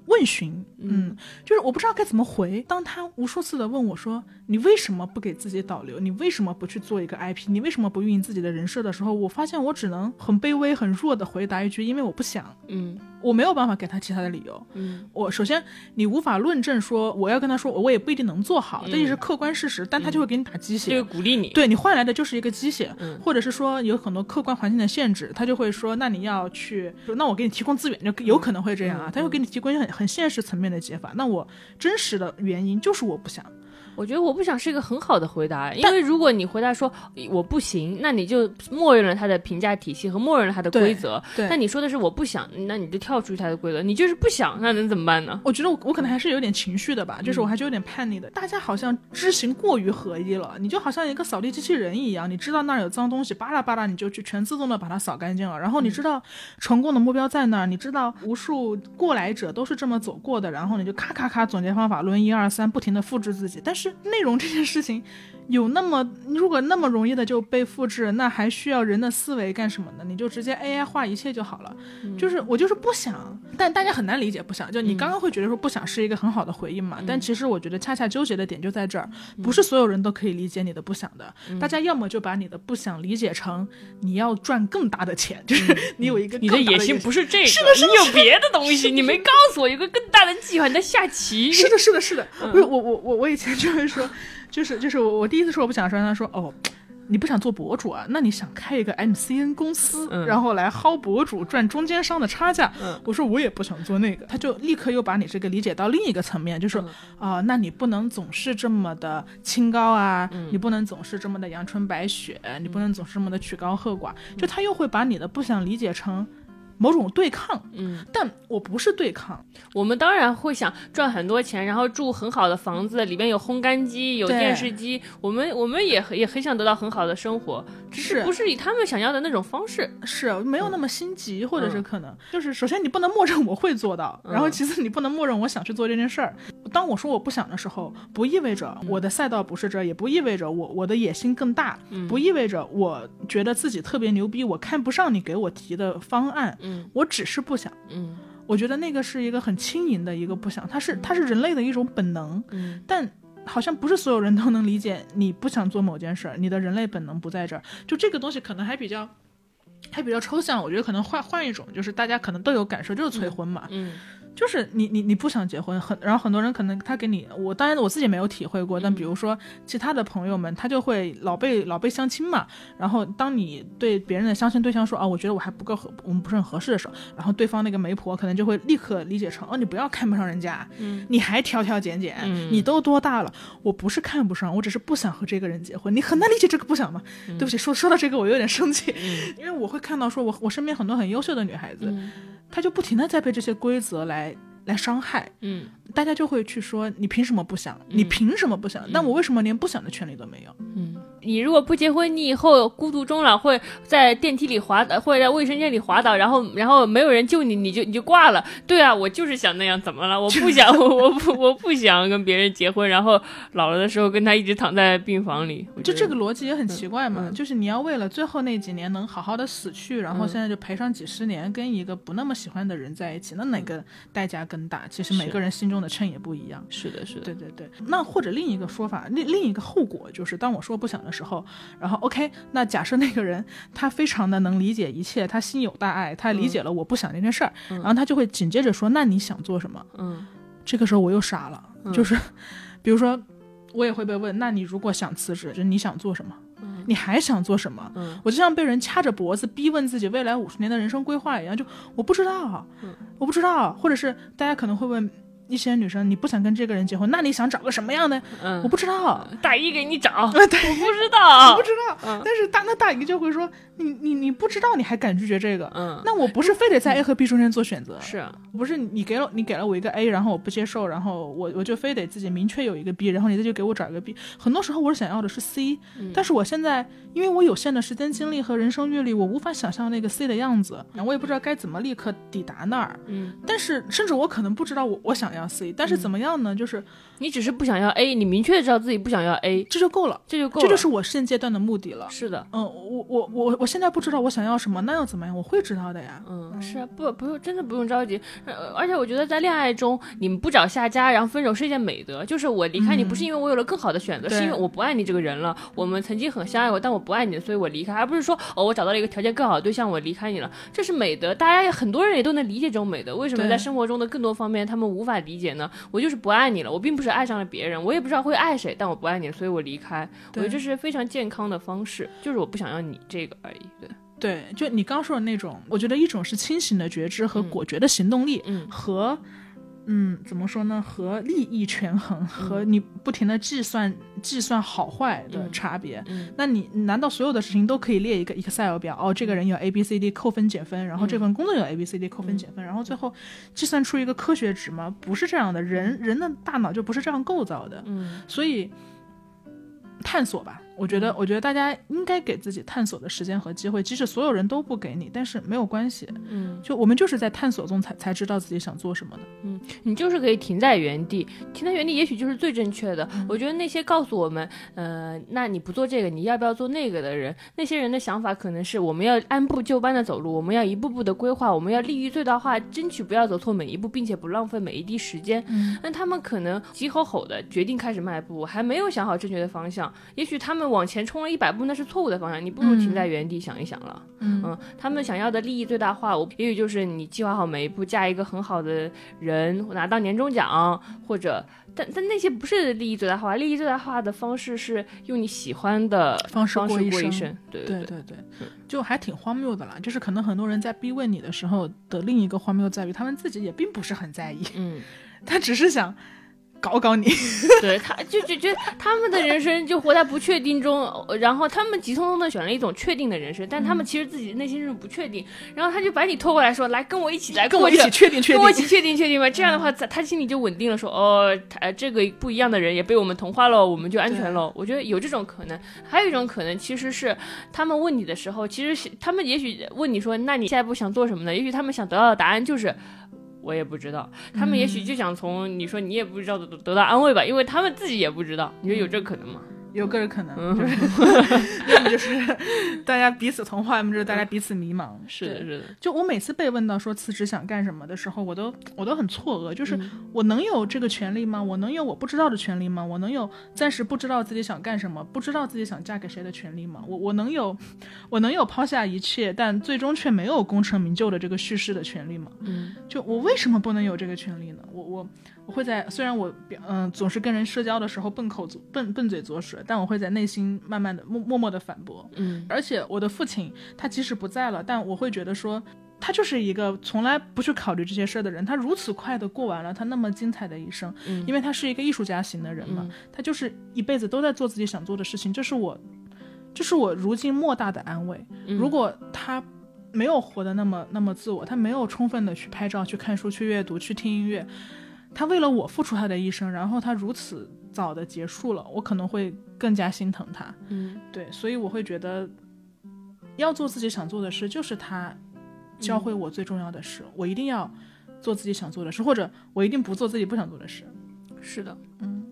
问询，嗯，就是我不知道该怎么回。当他无数次的问我说：“你为什么不给自己导流？你为什么不去做一个 IP？你为什么不运营自己的人设的时候，我发现我只能很卑微、很弱的回答一句：因为我不想。嗯我没有办法给他其他的理由。嗯我首先你无法论证说我要跟他说，我也不一定能做好，这也是客观事实，但他就会给你打鸡血。这个鼓励你。对你换来的就是一个鸡血，嗯或者是说有很多客观环境的限制，他就会说，那你要去，那我给你提供资源，就有可能会这样啊，他会给你提供一些很很现实层面的的解法。那我真实的原因就是我不想，我觉得我不想是一个很好的回答，因为如果你回答说我不行，那你就默认了他的评价体系和默认了他的规则。对但你说的是我不想，那你就跳出他的规则，你就是不想，那能怎么办呢？我觉得我我可能还是有点情绪的吧，就是我还是有点叛逆的。大家好像知行过于合一了，你就好像一个扫地机器人一样，你知道那儿有脏东西，巴拉巴拉你就去全自动的把它扫干净了。然后你知道成功的目标在那儿，你知道无数过来者都是这么走过的，然后你就咔咔咔总结方法论一二三，不停的复制自己。但是内容这件事情。有那么，如果那么容易的就被复制，那还需要人的思维干什么呢？你就直接 AI 化一切就好了。就是我就是不想，但大家很难理解不想。就你刚刚会觉得说不想是一个很好的回应嘛？但其实我觉得恰恰纠结的点就在这儿，不是所有人都可以理解你的不想的。大家要么就把你的不想理解成你要赚更大的钱，(laughs) 就是你有一个你的野心不是是这个，你有别的东西，你没告诉我有个更大的计划，你在下棋。是的，是的，是的。不是我我我我以前就会说，就是就是我我第一次说我不想说，他说哦。你不想做博主啊？那你想开一个 MCN 公司，嗯然后来薅博主赚中间商的差价？嗯我说我也不想做那个，他就立刻又把你这个理解到另一个层面，就说啊、那你不能总是这么的清高啊，你不能总是这么的阳春白雪，你不能总是这么的曲高和寡，就他又会把你的不想理解成某种对抗，嗯，但我不是对抗，我们当然会想赚很多钱，然后住很好的房子，里边有烘干机、有电视机，我们我们也也很想得到很好的生活，只是不是以他们想要的那种方式。是没有那么心急，或者是嗯。可能。就是首先你不能默认我会做到，然后其次你不能默认我想去做这件事儿。当我说我不想的时候，不意味着我的赛道不是这，也不意味着我我的野心更大，不意味着我觉得自己特别牛逼，我看不上你给我提的方案，嗯我只是不想。嗯我觉得那个是一个很轻盈的一个不想，它是它是人类的一种本能，嗯但好像不是所有人都能理解你不想做某件事儿，你的人类本能不在这儿。就这个东西可能还比较。还比较抽象，我觉得可能换换一种，就是大家可能都有感受，就是催婚嘛，嗯就是你你你不想结婚，很然后很多人可能他给你，我当然我自己没有体会过，但比如说其他的朋友们，他就会老被老被相亲嘛，然后当你对别人的相亲对象说啊，我觉得我还不够合，我们不是很合适的时候，然后对方那个媒婆可能就会立刻理解成哦，你不要看不上人家，嗯你还挑挑拣拣，嗯你都多大了？我不是看不上，我只是不想和这个人结婚。你很难理解这个不想吗？对不起，说说到这个我有点生气，嗯因为我会看到说我我身边很多很优秀的女孩子，嗯她就不停的在被这些规则来来伤害。嗯大家就会去说你凭什么不想？你凭什么不想？那我为什么连不想的权利都没有？嗯，你如果不结婚，你以后孤独终老，会在电梯里滑倒，会在卫生间里滑倒，然后然后没有人救你，你就你就挂了。对啊，我就是想那样，怎么了？我不想，(laughs) 我我不我不想跟别人结婚，然后老了的时候跟他一直躺在病房里。就这个逻辑也很奇怪嘛，嗯就是你要为了最后那几年能好好的死去，然后现在就赔上几十年跟一个不那么喜欢的人在一起，那哪个代价更大？其实每个人心中的秤也不一样。是的，是的，对对对，那或者另一个说法，另另一个后果就是，当我说不想的时候，然后 OK，那假设那个人他非常的能理解一切，他心有大爱，他理解了我不想这件事儿，然后他就会紧接着说，那你想做什么？嗯这个时候我又傻了，(laughs) 就是比如说我也会被问，那你如果想辞职，就是你想做什么？你还想做什么？嗯我就像被人掐着脖子逼问自己未来五十年的人生规划一样，就我不知道，嗯我不知道，或者是大家可能会问一些女生，你不想跟这个人结婚，那你想找个什么样的？嗯，我不知道，大姨给你找，(laughs) 我对不知道，我不知道。嗯。但是大那大姨就会说，你你你不知道，你还敢拒绝这个？嗯，那我不是非得在 A 和 B 中间做选择，是。不是你给了你给了我一个 A，然后我不接受，然后我我就非得自己明确有一个 B，然后你再就给我找一个 B。很多时候我是想要的是 C，、但是我现在因为我有限的时间精力和人生阅历，我无法想象那个 C 的样子，我也不知道该怎么立刻抵达那儿。嗯，但是甚至我可能不知道我我想要 C，但是怎么样呢？就是你只是不想要 A，你明确地知道自己不想要 A，这就够了，这就够了，这就是我现阶段的目的了。是的。嗯，我我我我现在不知道我想要什么，那又怎么样？我会知道的呀。嗯，是啊，不不用，真的不用着急。呃，而且我觉得在恋爱中，你们不找下家，然后分手是一件美德。就是我离开你，不是因为我有了更好的选择，是因为我不爱你这个人了。我们曾经很相爱过，但我不爱你，所以我离开，而不是说哦，我找到了一个条件更好的对象，我离开你了，这是美德。大家也很多人也都能理解这种美德。为什么在生活中的更多方面他们无法理解呢？我就是不爱你了，我并不是爱上了别人，我也不知道会爱谁，但我不爱你，所以我离开。我觉得这是非常健康的方式，就是我不想要你这个而已。对，对，就你刚说的那种，我觉得一种是清醒的觉知和果决的行动力，嗯和嗯怎么说呢？和利益权衡和你不停的计算计算好坏的差别。嗯那你难道所有的事情都可以列一个 Excel 表？哦，这个人有 A B C D 扣分减分，然后这份工作有 A B C D 扣分减分，然后最后计算出一个科学值吗？不是这样的，人人的大脑就不是这样构造的。嗯所以探索吧，我觉得，我觉得大家应该给自己探索的时间和机会，即使所有人都不给你，但是没有关系，嗯。就我们就是在探索中才才知道自己想做什么的。嗯你就是可以停在原地，停在原地也许就是最正确的。我觉得那些告诉我们，呃，那你不做这个，你要不要做那个的人，那些人的想法可能是我们要按部就班的走路，我们要一步步的规划，我们要利益最大化，争取不要走错每一步，并且不浪费每一滴时间。嗯那他们可能急吼吼的决定开始迈步，还没有想好正确的方向，也许他们往前冲了一百步，那是错误的方向，你不如停在原地想一想了。嗯他们想要的利益最大化，我也许就是你计划好每一步，嫁一个很好的人，拿到年终奖，或者，但但那些不是利益最大化，利益最大化的方式是用你喜欢的方式过一生对对，对对，就还挺荒谬的啦。就是可能很多人在逼问你的时候的另一个荒谬在于，他们自己也并不是很在意，嗯，(laughs) 他只是想搞搞你。(laughs) 对，他就就觉得他们的人生就活在不确定中，呃然后他们急匆匆的选了一种确定的人生，但他们其实自己内心是不确定，然后他就把你拖过来说，来跟我一起来 (laughs) 跟我一起确定确定。跟我一起确定确定吧，这样的话，他他心里就稳定了，说哦，他呃这个不一样的人也被我们同化了，我们就安全了。我觉得有这种可能，还有一种可能，其实是他们问你的时候，其实是他们也许问你说，那你下一步想做什么呢？也许他们想得到的答案就是。我也不知道，他们也许就想从你说你也不知道得得到安慰吧，因为他们自己也不知道。你说有这可能吗？有个人可能，嗯就是要 (laughs) 么就是大家彼此同化，要么就是大家彼此迷茫。是的，是的，就我每次被问到说辞职想干什么的时候，我都我都很错愕，就是嗯我能有这个权利吗？我能有我不知道的权利吗？我能有暂时不知道自己想干什么，不知道自己想嫁给谁的权利吗？我我能有我能有抛下一切，但最终却没有功成名就的这个叙事的权利吗？嗯就我为什么不能有这个权利呢？我我我会在虽然我表嗯、总是跟人社交的时候笨口笨笨嘴拙舌，但我会在内心慢慢的默默默的反驳。嗯而且我的父亲他即使不在了，但我会觉得说，他就是一个从来不去考虑这些事儿的人，他如此快的过完了他那么精彩的一生，嗯因为他是一个艺术家型的人嘛，他就是一辈子都在做自己想做的事情，这是我，这是我如今莫大的安慰。嗯如果他没有活得那么那么自我，他没有充分的去拍照、去看书、去阅读、去听音乐，他为了我付出他的一生，然后他如此早的结束了，我可能会更加心疼他。嗯对，所以我会觉得，要做自己想做的事，就是他教会我最重要的事。我一定要做自己想做的事，或者我一定不做自己不想做的事。是的，嗯，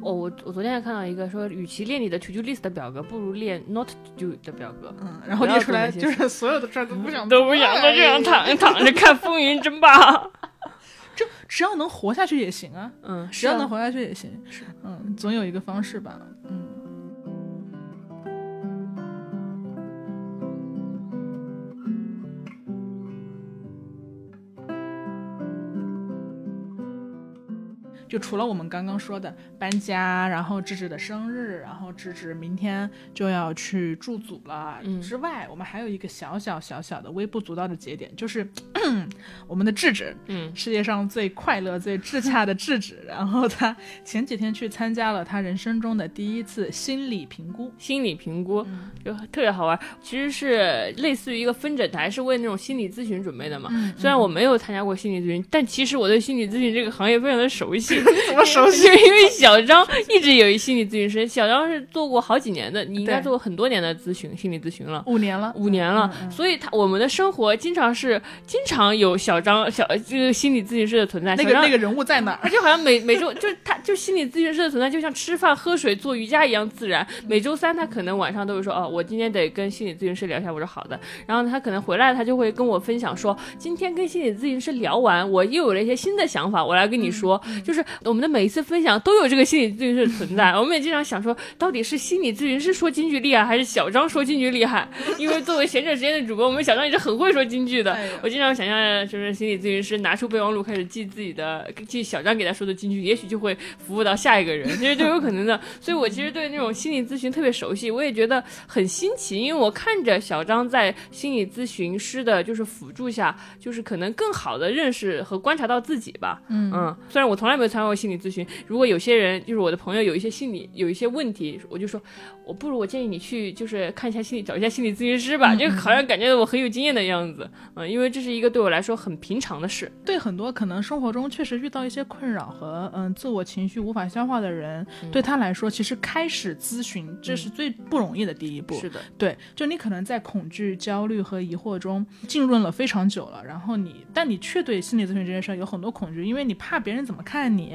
哦，我我昨天还看到一个说，与其练你的 to do list 的表格，不如练 not to do 的表格。嗯，然后列出来就是所有的事儿都不想都不想做在这样躺躺着看风云争霸。就只要能活下去也行啊，嗯，只要能活下去也行。是，嗯，总有一个方式吧。嗯。就除了我们刚刚说的搬家，然后智智的生日，然后智智明天就要去驻组了之外，我们还有一个小小小小的微不足道的节点，就是 (clears throat) 我们的智智，嗯，世界上最快乐、最自洽的智智，然后他前几天去参加了他人生中的第一次心理评估，心理评估就特别好玩，其实是类似于一个分诊台，是为那种心理咨询准备的嘛。虽然我没有参加过心理咨询，但其实我对心理咨询这个行业非常的熟悉。(laughs) 怎么熟悉？(laughs) 因为小张一直有一心理咨询师，小张是做过好几年的，你应该做过很多年的咨询心理咨询了，五年了，五年了。所以他我们的生活经常是经常有小张小这个心理咨询师的存在。那个那个人物在哪？他就好像每每周就他就心理咨询师的存在，就像吃饭喝水做瑜伽一样自然。每周三他可能晚上都会说哦，我今天得跟心理咨询师聊一下。我说好的。然后他可能回来他就会跟我分享说，今天跟心理咨询师聊完，我又有了一些新的想法，我来跟你说。就是我们的每一次分享都有这个心理咨询师的存在。(laughs) 我们也经常想说，到底是心理咨询师说京剧厉害，还是小张说京剧厉害？(laughs) 因为作为闲着时间的主播，我们小张也是很会说京剧的。我经常想象，就是心理咨询师拿出备忘录开始记自己的记小张给他说的京剧，也许就会服务到下一个人，其实都有可能的。(laughs) 所以我其实对那种心理咨询特别熟悉，我也觉得很新奇，因为我看着小张在心理咨询师的就是辅助下，就是可能更好的认识和观察到自己吧。嗯嗯，虽然我从来没有参加过心理咨询，如果有些人就是我的朋友有一些心理有一些问题，我就说，我不如我建议你去就是看一下心理找一下心理咨询师吧，就好像感觉我很有经验的样子。嗯，因为这是一个对我来说很平常的事。对很多可能生活中确实遇到一些困扰和嗯自我情绪无法消化的人，对他来说，其实开始咨询这是最不容易的第一步。是的，对，就你可能在恐惧、焦虑和疑惑中浸润了非常久了，然后你，但你却对心理咨询这件事有很多恐惧，因为你怕别人怎么看你，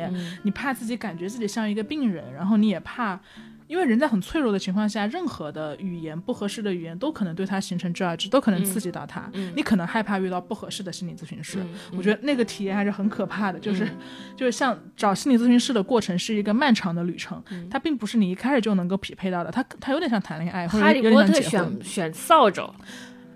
你怕自己感觉自己像一个病人，然后你也怕。因为人在很脆弱的情况下，任何的语言不合适的语言都可能对他形成 judge，都可能刺激到他。你可能害怕遇到不合适的心理咨询师，我觉得那个体验还是很可怕的。就是，就是像找心理咨询师的过程是一个漫长的旅程，它并不是你一开始就能够匹配到的。它它有点像谈恋爱，或者有点像结婚。选选扫帚。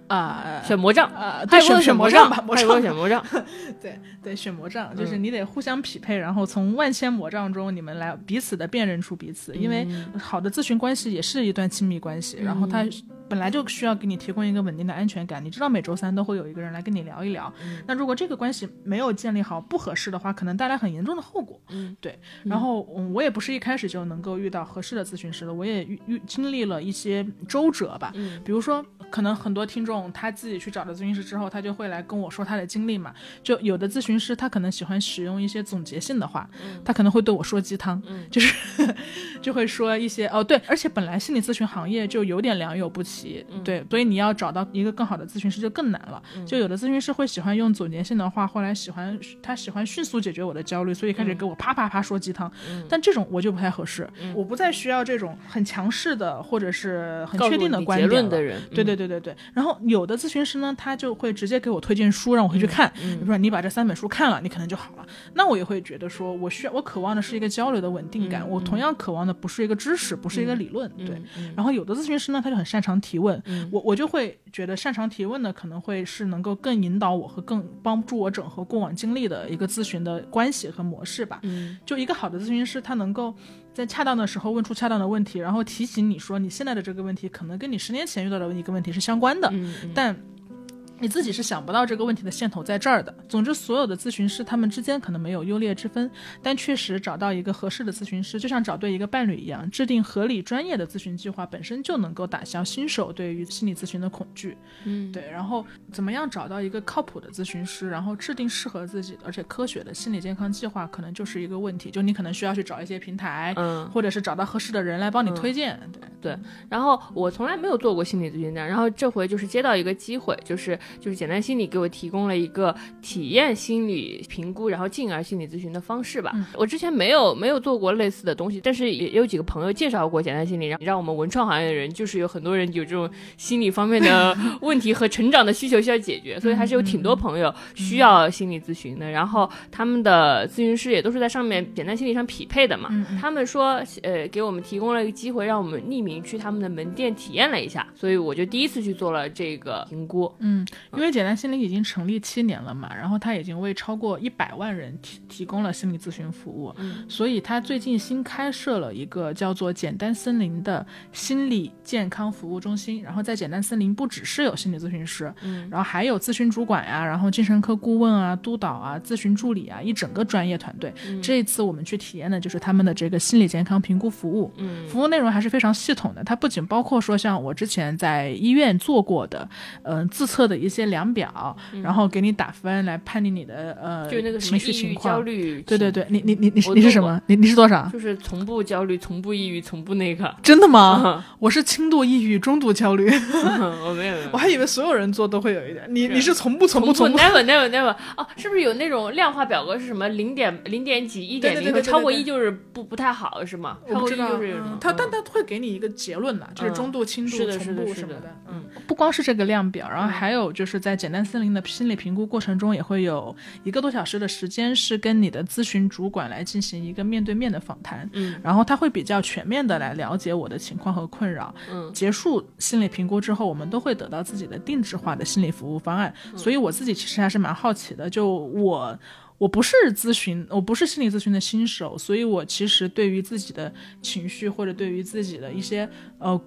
啊，选魔杖啊，对，选选魔杖吧，魔杖，选魔杖，(laughs) 对对，选魔杖，就是你得互相匹配，然后从万千魔杖中，你们来彼此的辨认出彼此，因为好的咨询关系也是一段亲密关系，然后他本来就需要给你提供一个稳定的安全感，你知道每周三都会有一个人来跟你聊一聊，那如果这个关系没有建立好，不合适的话，可能带来很严重的后果，嗯，对，然后嗯，我也不是一开始就能够遇到合适的咨询师的，我也遇遇经历了一些周折吧，嗯，比如说。可能很多听众他自己去找了咨询师之后，他就会来跟我说他的经历嘛。就有的咨询师他可能喜欢使用一些总结性的话，他可能会对我说鸡汤，就是 (laughs) 就会说一些哦对，而且本来心理咨询行业就有点良莠不齐，对，所以你要找到一个更好的咨询师就更难了。就有的咨询师会喜欢用总结性的话，后来喜欢他喜欢迅速解决我的焦虑，所以开始给我啪啪啪说鸡汤。但这种我就不太合适，我不再需要这种很强势的或者是很确定的观点的人。对对。对对对对，然后有的咨询师呢，他就会直接给我推荐书，让我回去看。比如说你把这三本书看了，你可能就好了。那我也会觉得说，我需要我渴望的是一个交流的稳定感。我同样渴望的不是一个知识，不是一个理论。对。然后有的咨询师呢，他就很擅长提问。我我就会觉得擅长提问的可能会是能够更引导我和更帮助我整合过往经历的一个咨询的关系和模式吧。就一个好的咨询师，他能够。在恰当的时候问出恰当的问题，然后提醒你说你现在的这个问题可能跟你十年前遇到的一个问题是相关的，但。你自己是想不到这个问题的线头在这儿的。总之，所有的咨询师他们之间可能没有优劣之分，但确实找到一个合适的咨询师，就像找对一个伴侣一样。制定合理专业的咨询计划本身就能够打消新手对于心理咨询的恐惧。嗯，对。然后，怎么样找到一个靠谱的咨询师，然后制定适合自己而且科学的心理健康计划，可能就是一个问题。就你可能需要去找一些平台，嗯，或者是找到合适的人来帮你推荐。对对。然后我从来没有做过心理咨询的，然后这回就是接到一个机会，就是就是简单心理。给我提供了一个体验心理评估，然后进而心理咨询的方式吧。我之前没有没有做过类似的东西，但是也有几个朋友介绍过简单心理，让让我们文创行业的人，就是有很多人有这种心理方面的 (laughs) 问题和成长的需求需要解决，所以还是有挺多朋友需要心理咨询的。然后他们的咨询师也都是在上面简单心理上匹配的嘛。他们说，呃，给我们提供了一个机会，让我们匿名去他们的门店体验了一下，所以我就第一次去做了这个评估。嗯，因为简单心理已经成立七年了嘛，然后他已经为超过一百万人提提供了心理咨询服务，嗯，所以他最近新开设了一个叫做简单森林的心理健康服务中心。然后在简单森林不只是有心理咨询师，嗯，然后还有咨询主管呀，然后精神科顾问啊、督导啊、咨询助理啊，一整个专业团队。这一次我们去体验的就是他们的这个心理健康评估服务，嗯，服务内容还是非常系统的。它不仅包括说像我之前在医院做过的，嗯、自测的一些量表，然后给你打分来判定你的呃就那个情绪情况、焦况。虑，对对，对，你你你你你是什么？你你是多少？就是从不焦虑，从不抑郁，从不那个。真的吗？我是轻度抑郁、中度焦虑，(laughs) 我没有，(laughs) 我还以为所有人做都会有一点。你是你是从不从从不从不？never never never 哦，是不是有那种量化表格是什么零点零点几一点零超过一就是不不太好是吗？超过一我不知道，就是他但嗯他会给你一个结论的，就是嗯中度、轻度、是的是重的是的度什么的。嗯，不光是这个量表，然后还有就是在简单森林的心理评估过程中，也会有一个多小时的时间是跟你的咨询主管来进行一个面对面的访谈。嗯，然后他会比较全面的来了解我的情况和困扰。嗯结束心理评估之后，我们都会得到自己的定制化的心理服务方案。嗯所以我自己其实还是蛮好奇的，就我。我不是咨询，我不是心理咨询的新手，所以我其实对于自己的情绪或者对于自己的一些呃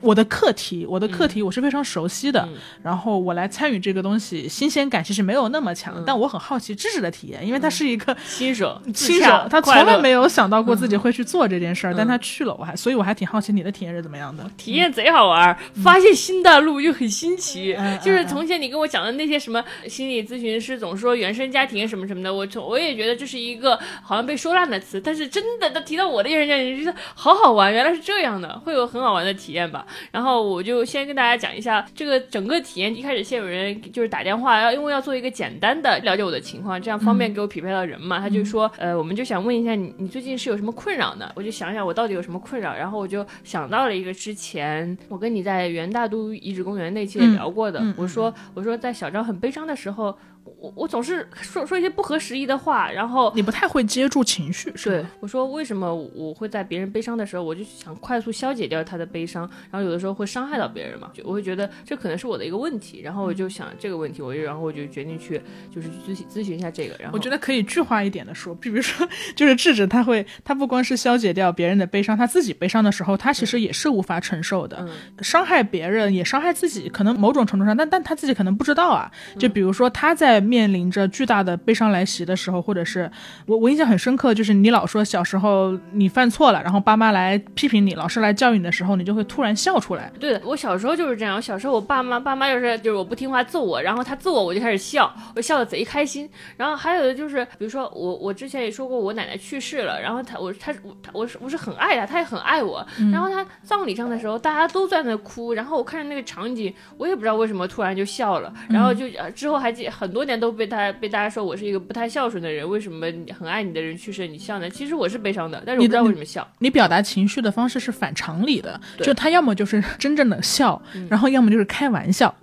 我的课题，我的课题我是非常熟悉的，嗯。然后我来参与这个东西，新鲜感其实没有那么强，嗯。但我很好奇知识的体验，因为他是一个新手 (laughs) 新手，他从来没有想到过自己会去做这件事儿，嗯。但他去了，我还所以我还挺好奇你的体验是怎么样的。体验贼好玩儿，发现新大陆又很新奇。嗯就是从前你跟我讲的那些什么心理咨询师总说原生家庭什么什么的，我从我也觉得这是一个好像被说烂的词，但是真的，他提到我的原生家庭，觉得好好玩，原来是这样的，会有很好玩的体验吧。然后我就先跟大家讲一下这个整个体验。一开始先有人就是打电话，要因为要做一个简单的了解我的情况，这样方便给我匹配到人嘛。他就说，呃，我们就想问一下你，你最近是有什么困扰呢？我就想想我到底有什么困扰，然后我就想到了一个之前我跟你在元大都遗址公园那期也聊过的，我说我说在小张很悲伤的时候，我我总是说说一些不合时宜的话，然后你不太会接住情绪，是对？我说，为什么我会在别人悲伤的时候，我就想快速消解掉他的悲伤，然后有的时候会伤害到别人嘛，就我会觉得这可能是我的一个问题，然后我就想这个问题，我就然后我就决定去就是去咨询咨询一下这个，然后我觉得可以具化一点的说，比如说，就是智智他会，他不光是消解掉别人的悲伤，他自己悲伤的时候，他其实也是无法承受的，嗯伤害别人也伤害自己，可能某种程度上，但但他自己可能不知道啊。就比如说他在面临着巨大的悲伤来袭的时候，或者是我我印象很深刻，就是你老说小时候你犯错了，然后爸妈来批评你，老师来教育你的时候，你就会突然笑出来。对的，我小时候就是这样。我小时候，我爸妈爸妈就是就是我不听话揍我，然后他揍我，我就开始笑，我笑的贼开心。然后还有的就是，比如说我我之前也说过，我奶奶去世了，然后他我他我他我是我是很爱他，他也很爱我。然后他葬礼上的时候，大家都在那哭，然后我看着那个场景，我也不知道为什么突然就笑了。然后就呃之后还记很多年都被他被大家说我是一个不太孝顺的人，为什么很爱你的人去世你笑呢？其实我是悲伤的，但是我不知道为什么笑。你表达情绪的方式是反常理的，就他要么就是真正的笑，然后要么就是开玩笑，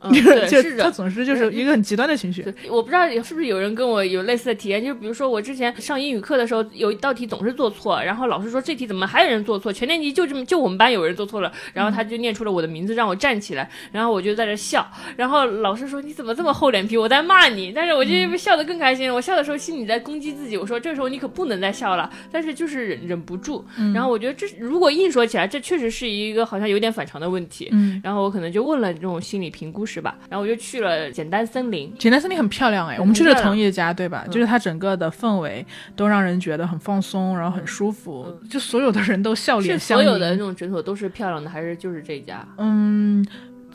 就是他总是就是一个很极端的情绪。我不知道是不是有人跟我有类似的体验，就是比如说我之前上英语课的时候，有一道题总是做错，然后老师说这题怎么还有人做错，全年级就这么就我们班有人做错了，然后他就念出了我的名字让我站起来，然后我就在这笑，然后老师说你怎么这么厚脸皮，我在骂你，但是我就笑得更开心了，我笑的时候心里在攻击自己，我说这时候你可不能再笑了，但是就是忍忍不住，然后我觉得这如果硬说起来，这确实是一个好像有点反常的问题，嗯，然后我可能就问了这种心理评估师吧，然后我就去了简单森林。简单森林很漂亮哎，我们去的漂亮同一家对吧？就是它整个的氛围都让人觉得很放松，然后很舒服，就所有的人都笑脸相迎。所有的那种诊所都是漂亮的，还是就是这家？嗯，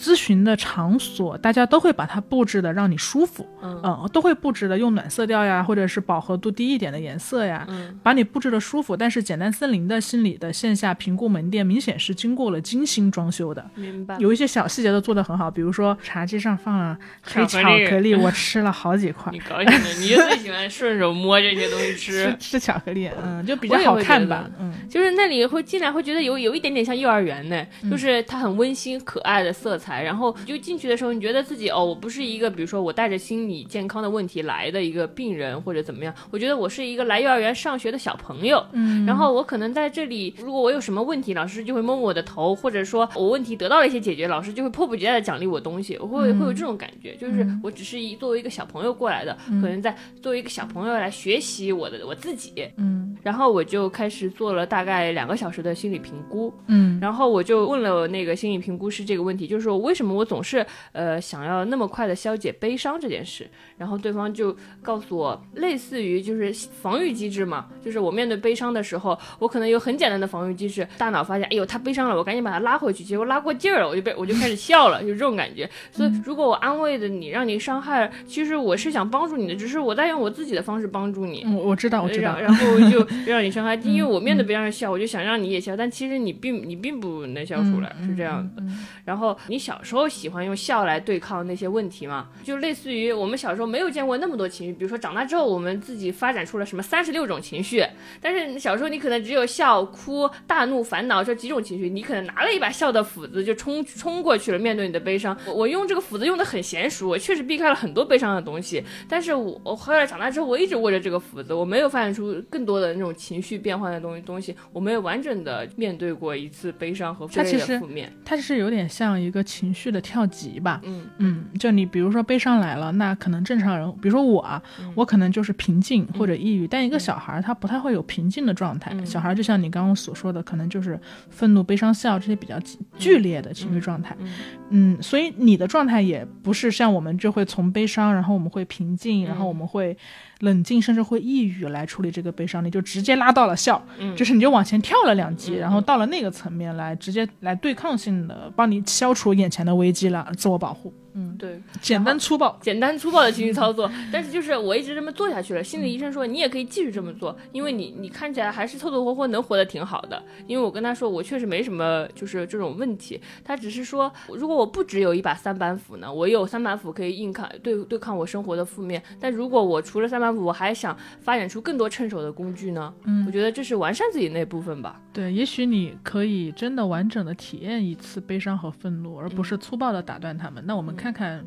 咨询的场所大家都会把它布置的让你舒服，嗯嗯，都会布置的用暖色调呀，或者是饱和度低一点的颜色呀，嗯把你布置的舒服。但是简单森林的心理的线下评估门店明显是经过了精心装修的，明白。有一些小细节都做得很好，比如说茶几上放了黑巧巧克力我吃了好几块你。高兴的，你就最喜欢顺手摸这些东西吃 (laughs) 吃。吃巧克力，嗯，就比较好看吧嗯，就是那里会进来会觉得有有一点点像幼儿园呢，就是它很温馨可爱的色彩，材，然后就进去的时候，你觉得自己哦，我不是一个比如说我带着心理健康的问题来的一个病人或者怎么样，我觉得我是一个来幼儿园上学的小朋友，嗯，然后我可能在这里，如果我有什么问题，老师就会摸摸我的头，或者说我问题得到了一些解决，老师就会迫不及待的奖励我东西，我会会有这种感觉，就是我只是一作为一个小朋友过来的，可能在作为一个小朋友来学习我的我自己，嗯。然后我就开始做了大概两个小时的心理评估，嗯。然后我就问了那个心理评估师这个问题，就是说为什么我总是呃想要那么快的消解悲伤这件事，然后对方就告诉我，类似于就是防御机制嘛，就是我面对悲伤的时候，我可能有很简单的防御机制，大脑发现，哎呦他悲伤了，我赶紧把他拉回去，结果拉过劲儿了，我就被我就开始笑了，就这种感觉。所以如果我安慰的你，让你伤害，其实我是想帮助你的，只是我在用我自己的方式帮助你。嗯，我知道，我知道然，然后就让你伤害，因为我面对别人笑，我就想让你也笑，但其实你并你并不能笑出来，是这样的。然后你小时候喜欢用笑来对抗那些问题嘛？就类似于我们小时候没有见过那么多情绪，比如说长大之后我们自己发展出了什么三十六种情绪，但是小时候你可能只有笑、哭、大怒、烦恼这几种情绪，你可能拿了一把笑的斧子就冲冲过去了，面对你的悲伤。我我用这个斧子用的很娴熟，我确实避开了很多悲伤的东西，但是我我后来长大之后，我一直握着这个斧子，我没有发展出更多的那种情绪变换的东西东西，我没有完整的面对过一次悲伤和负面它其实的负面。它是有点像一个情绪的跳级吧。嗯嗯，就你比如说悲伤来了，那可能正常人，比如说我啊，嗯我可能就是平静或者抑郁，但一个小孩儿他不太会有平静的状态。嗯小孩儿就像你刚刚所说的，可能就是愤怒、悲伤、笑这些比较剧剧烈的情绪状态。嗯嗯，所以你的状态也不是像我们就会从悲伤，然后我们会平静，然后我们会冷静，甚至会抑郁来处理这个悲伤，你就直接拉到了笑，嗯就是你就往前跳了两级，嗯然后到了那个层面来直接来对抗性的帮你消除眼前的危机了，自我保护。嗯，对，简单粗暴。简单粗暴的情绪操作，(laughs) 但是就是我一直这么做下去了。心理医生说你也可以继续这么做，因为你你看起来还是凑凑合合能活得挺好的。因为我跟他说我确实没什么就是这种问题，他只是说如果我不只有一把三板斧呢，我有三板斧可以硬抗对对抗我生活的负面，但如果我除了三板斧，我还想发展出更多趁手的工具呢，嗯我觉得这是完善自己那部分吧。对，也许你可以真的完整的体验一次悲伤和愤怒，而不是粗暴的打断他们。那我们看看，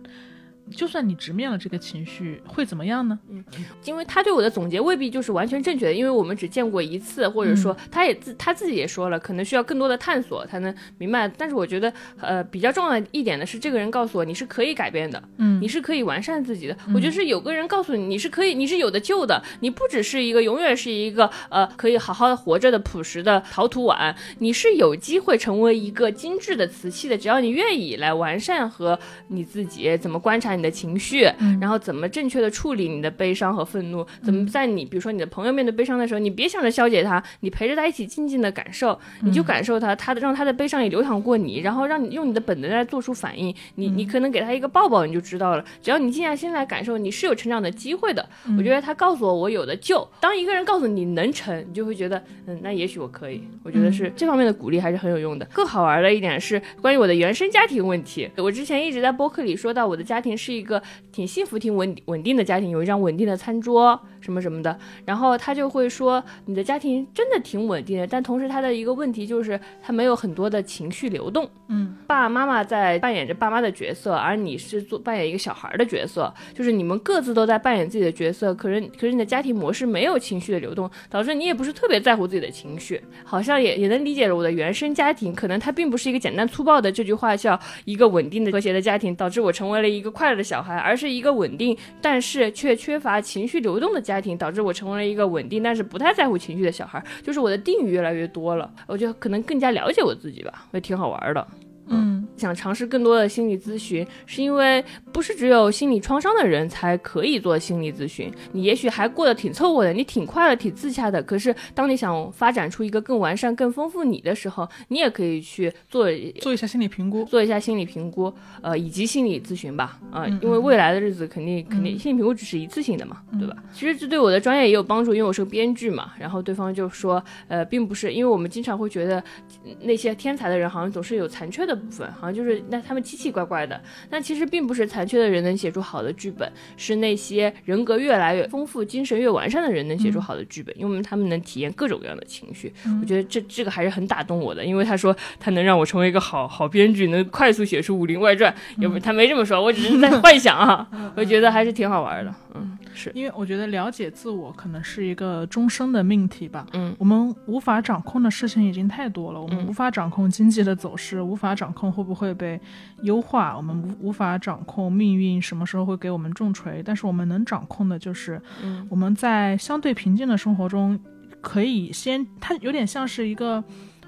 就算你直面了这个情绪，会怎么样呢？嗯因为他对我的总结未必就是完全正确的，因为我们只见过一次，或者说他也自他自己也说了，可能需要更多的探索才能明白。但是我觉得，呃，比较重要的一点的是，这个人告诉我你是可以改变的，嗯你是可以完善自己的。我觉得是有个人告诉你你是可以，你是有的救的，你不只是一个永远是一个呃可以好好的活着的朴实的陶土碗，你是有机会成为一个精致的瓷器的，只要你愿意来完善和你自己怎么观察你的情绪，然后怎么正确的处理你的悲伤和愤怒，怎么在你比如说你的朋友面对悲伤的时候，你别想着消解他，你陪着他一起静静的感受，你就感受他，他的让他的悲伤也流淌过你，然后让你用你的本能来做出反应，你你可能给他一个抱抱，你就知道了。只要你静下心来感受，你是有成长的机会的。我觉得他告诉我我有的救。当一个人告诉你能成，你就会觉得嗯，那也许我可以。我觉得是这方面的鼓励还是很有用的。更好玩的一点是关于我的原生家庭问题。我之前一直在播客里说到，我的家庭是一个挺幸福、挺稳稳定的家庭，有一张稳定的餐桌什么什么的。然后他就会说，你的家庭真的挺稳定的，但同时他的一个问题就是他没有很多的情绪流动。嗯，爸爸妈妈在扮演着爸妈的角色，而你是做扮演一个小孩的角色，就是你们各自都在扮演自己的角色，可是可是你的家庭模式没有情绪的流动，导致你也不是特别在乎自己的情绪，好像也也能理解了我的原生家庭，可能它并不是一个简单粗暴的这句话叫一个稳定的和谐的家庭，导致我成为了一个快乐的小孩，而是一个稳定但是却缺乏情绪流动的家庭，导致我成为了一个稳定但是不太在乎情绪的小孩，就是我的定语越来越多了，我就可能更加了解我自己吧，也挺好玩的。嗯想尝试更多的心理咨询，是因为不是只有心理创伤的人才可以做心理咨询。你也许还过得挺凑合的，你挺快乐、挺自洽的。可是当你想发展出一个更完善、更丰富你的时候，你也可以去做做一下心理评估。做一下心理评估，呃，以及心理咨询吧，啊、嗯因为未来的日子肯定肯定心理评估只是一次性的嘛，嗯对吧？其实这对我的专业也有帮助，因为我是个编剧嘛。然后对方就说，呃，并不是，因为我们经常会觉得呃那些天才的人好像总是有残缺的部分，好好像就是那他们奇奇怪怪的。但其实并不是残缺的人能写出好的剧本，是那些人格越来越丰富、精神越完善的人能写出好的剧本，因为他们能体验各种各样的情绪。我觉得这这个还是很打动我的，因为他说他能让我成为一个好好编剧，能快速写出《武林外传》，也不他没这么说，我只是在幻想啊。我觉得还是挺好玩的，嗯，是。因为我觉得了解自我可能是一个终生的命题吧。嗯，我们无法掌控的事情已经太多了，我们无法掌控经济的走势，无法掌控会不会被优化，我们无无法掌控命运什么时候会给我们重锤，但是我们能掌控的就是，嗯。我们在相对平静的生活中，可以先，它有点像是一个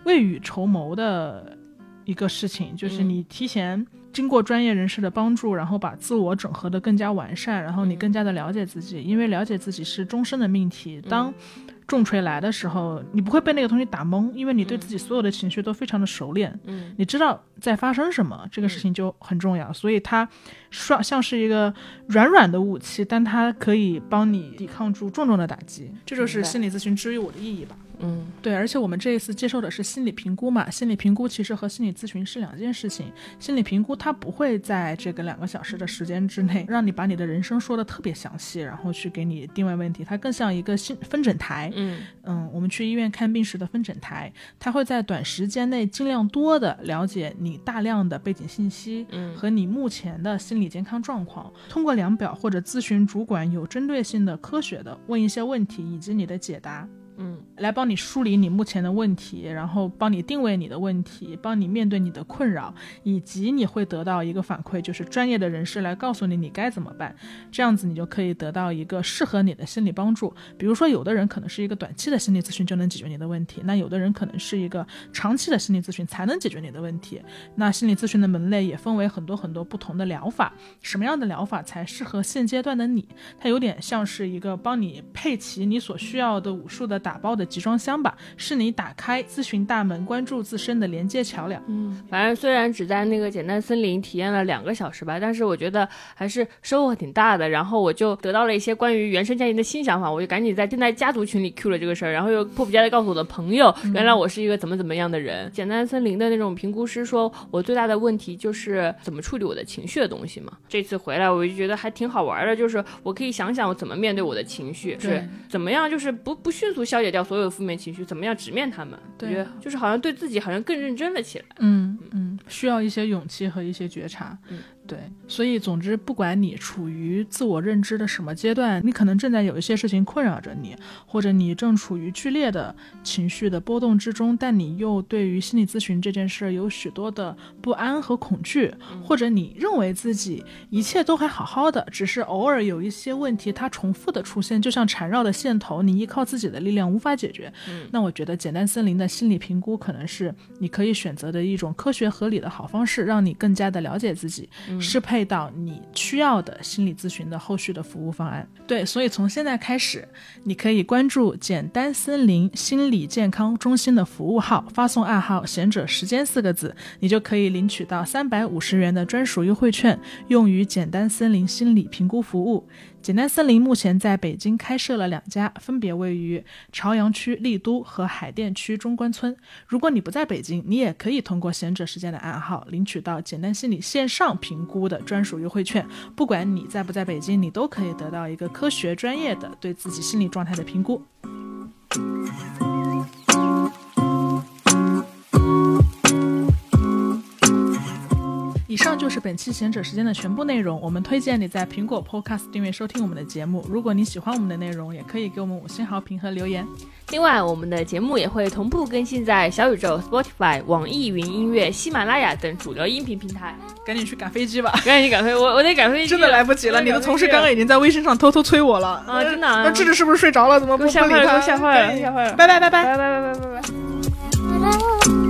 未雨绸缪的一个事情，就是嗯。你提前经过专业人士的帮助，然后把自我整合的更加完善，然后你嗯更加的了解自己，因为了解自己是终身的命题。当重锤来的时候，你不会被那个东西打懵，因为你对自己所有的情绪都非常的熟练，嗯你知道在发生什么，这个事情就很重要。所以它像像是一个软软的武器，但它可以帮你抵抗住重重的打击。这就是心理咨询之于我的意义吧。嗯对，而且我们这一次接受的是心理评估嘛，心理评估其实和心理咨询是两件事情。心理评估它不会在这个两个小时的时间之内让你把你的人生说的特别详细，然后去给你定位问题，它更像一个心分诊台。嗯嗯，我们去医院看病时的分诊台，它会在短时间内尽量多的了解你大量的背景信息，嗯和你目前的心理健康状况，通过量表或者咨询主管有针对性的、科学的问一些问题以及你的解答。嗯来帮你梳理你目前的问题，然后帮你定位你的问题，帮你面对你的困扰，以及你会得到一个反馈，就是专业的人士来告诉你你该怎么办。这样子你就可以得到一个适合你的心理帮助。比如说，有的人可能是一个短期的心理咨询就能解决你的问题，那有的人可能是一个长期的心理咨询才能解决你的问题。那心理咨询的门类也分为很多很多不同的疗法，什么样的疗法才适合现阶段的你？它有点像是一个帮你配齐你所需要的武术的打包的集装箱吧，是你打开咨询大门、关注自身的连接桥梁。嗯，反正虽然只在那个简单森林体验了两个小时吧，但是我觉得还是收获挺大的。然后我就得到了一些关于原生家庭的新想法，我就赶紧在现在家族群里 Q 了这个事儿，然后又迫不及待的告诉我的朋友，原来我是一个怎么怎么样的人。简单森林的那种评估师说，我最大的问题就是怎么处理我的情绪的东西嘛。这次回来我就觉得还挺好玩的，就是我可以想想我怎么面对我的情绪，是怎么样，就是不不迅速消解掉所有的负面情绪，怎么样直面他们。我对觉得就是好像对自己好像更认真了起来。嗯嗯，需要一些勇气和一些觉察。嗯，对，所以总之，不管你处于自我认知的什么阶段，你可能正在有一些事情困扰着你，或者你正处于剧烈的情绪的波动之中，但你又对于心理咨询这件事儿有许多的不安和恐惧，或者你认为自己一切都还好好的，只是偶尔有一些问题它重复的出现，就像缠绕的线头，你依靠自己的力量无法解决。那我觉得简单森林的心理评估可能是你可以选择的一种科学合理的好方式，让你更加的了解自己，适配到你需要的心理咨询的后续的服务方案。对，所以从现在开始，你可以关注简单森林心理健康中心的服务号，发送暗号“贤者时间”四个字，你就可以领取到三百五十元的专属优惠券，用于简单森林心理评估服务。简单森林目前在北京开设了两家，分别位于朝阳区丽都和海淀区中关村。如果你不在北京，你也可以通过贤者时间的暗号领取到简单心理线上评估的专属优惠券。不管你在不在北京，你都可以得到一个科学专业的对自己心理状态的评估。以上就是本期贤者时间的全部内容。我们推荐你在苹果 Podcast 订阅收听我们的节目。如果你喜欢我们的内容，也可以给我们五星好评和留言。另外，我们的节目也会同步更新在小宇宙、Spotify、网易云音乐、喜马拉雅等主流音频平台。赶紧去赶飞机吧！赶紧赶飞，我我得赶飞机，真的来不及了。你的同事刚刚已经在微信上偷偷催我了啊真的啊那智智是不是睡着了？怎么不不理他？我吓坏了，吓坏了！拜拜拜拜拜。拜拜拜拜拜拜。Thank you.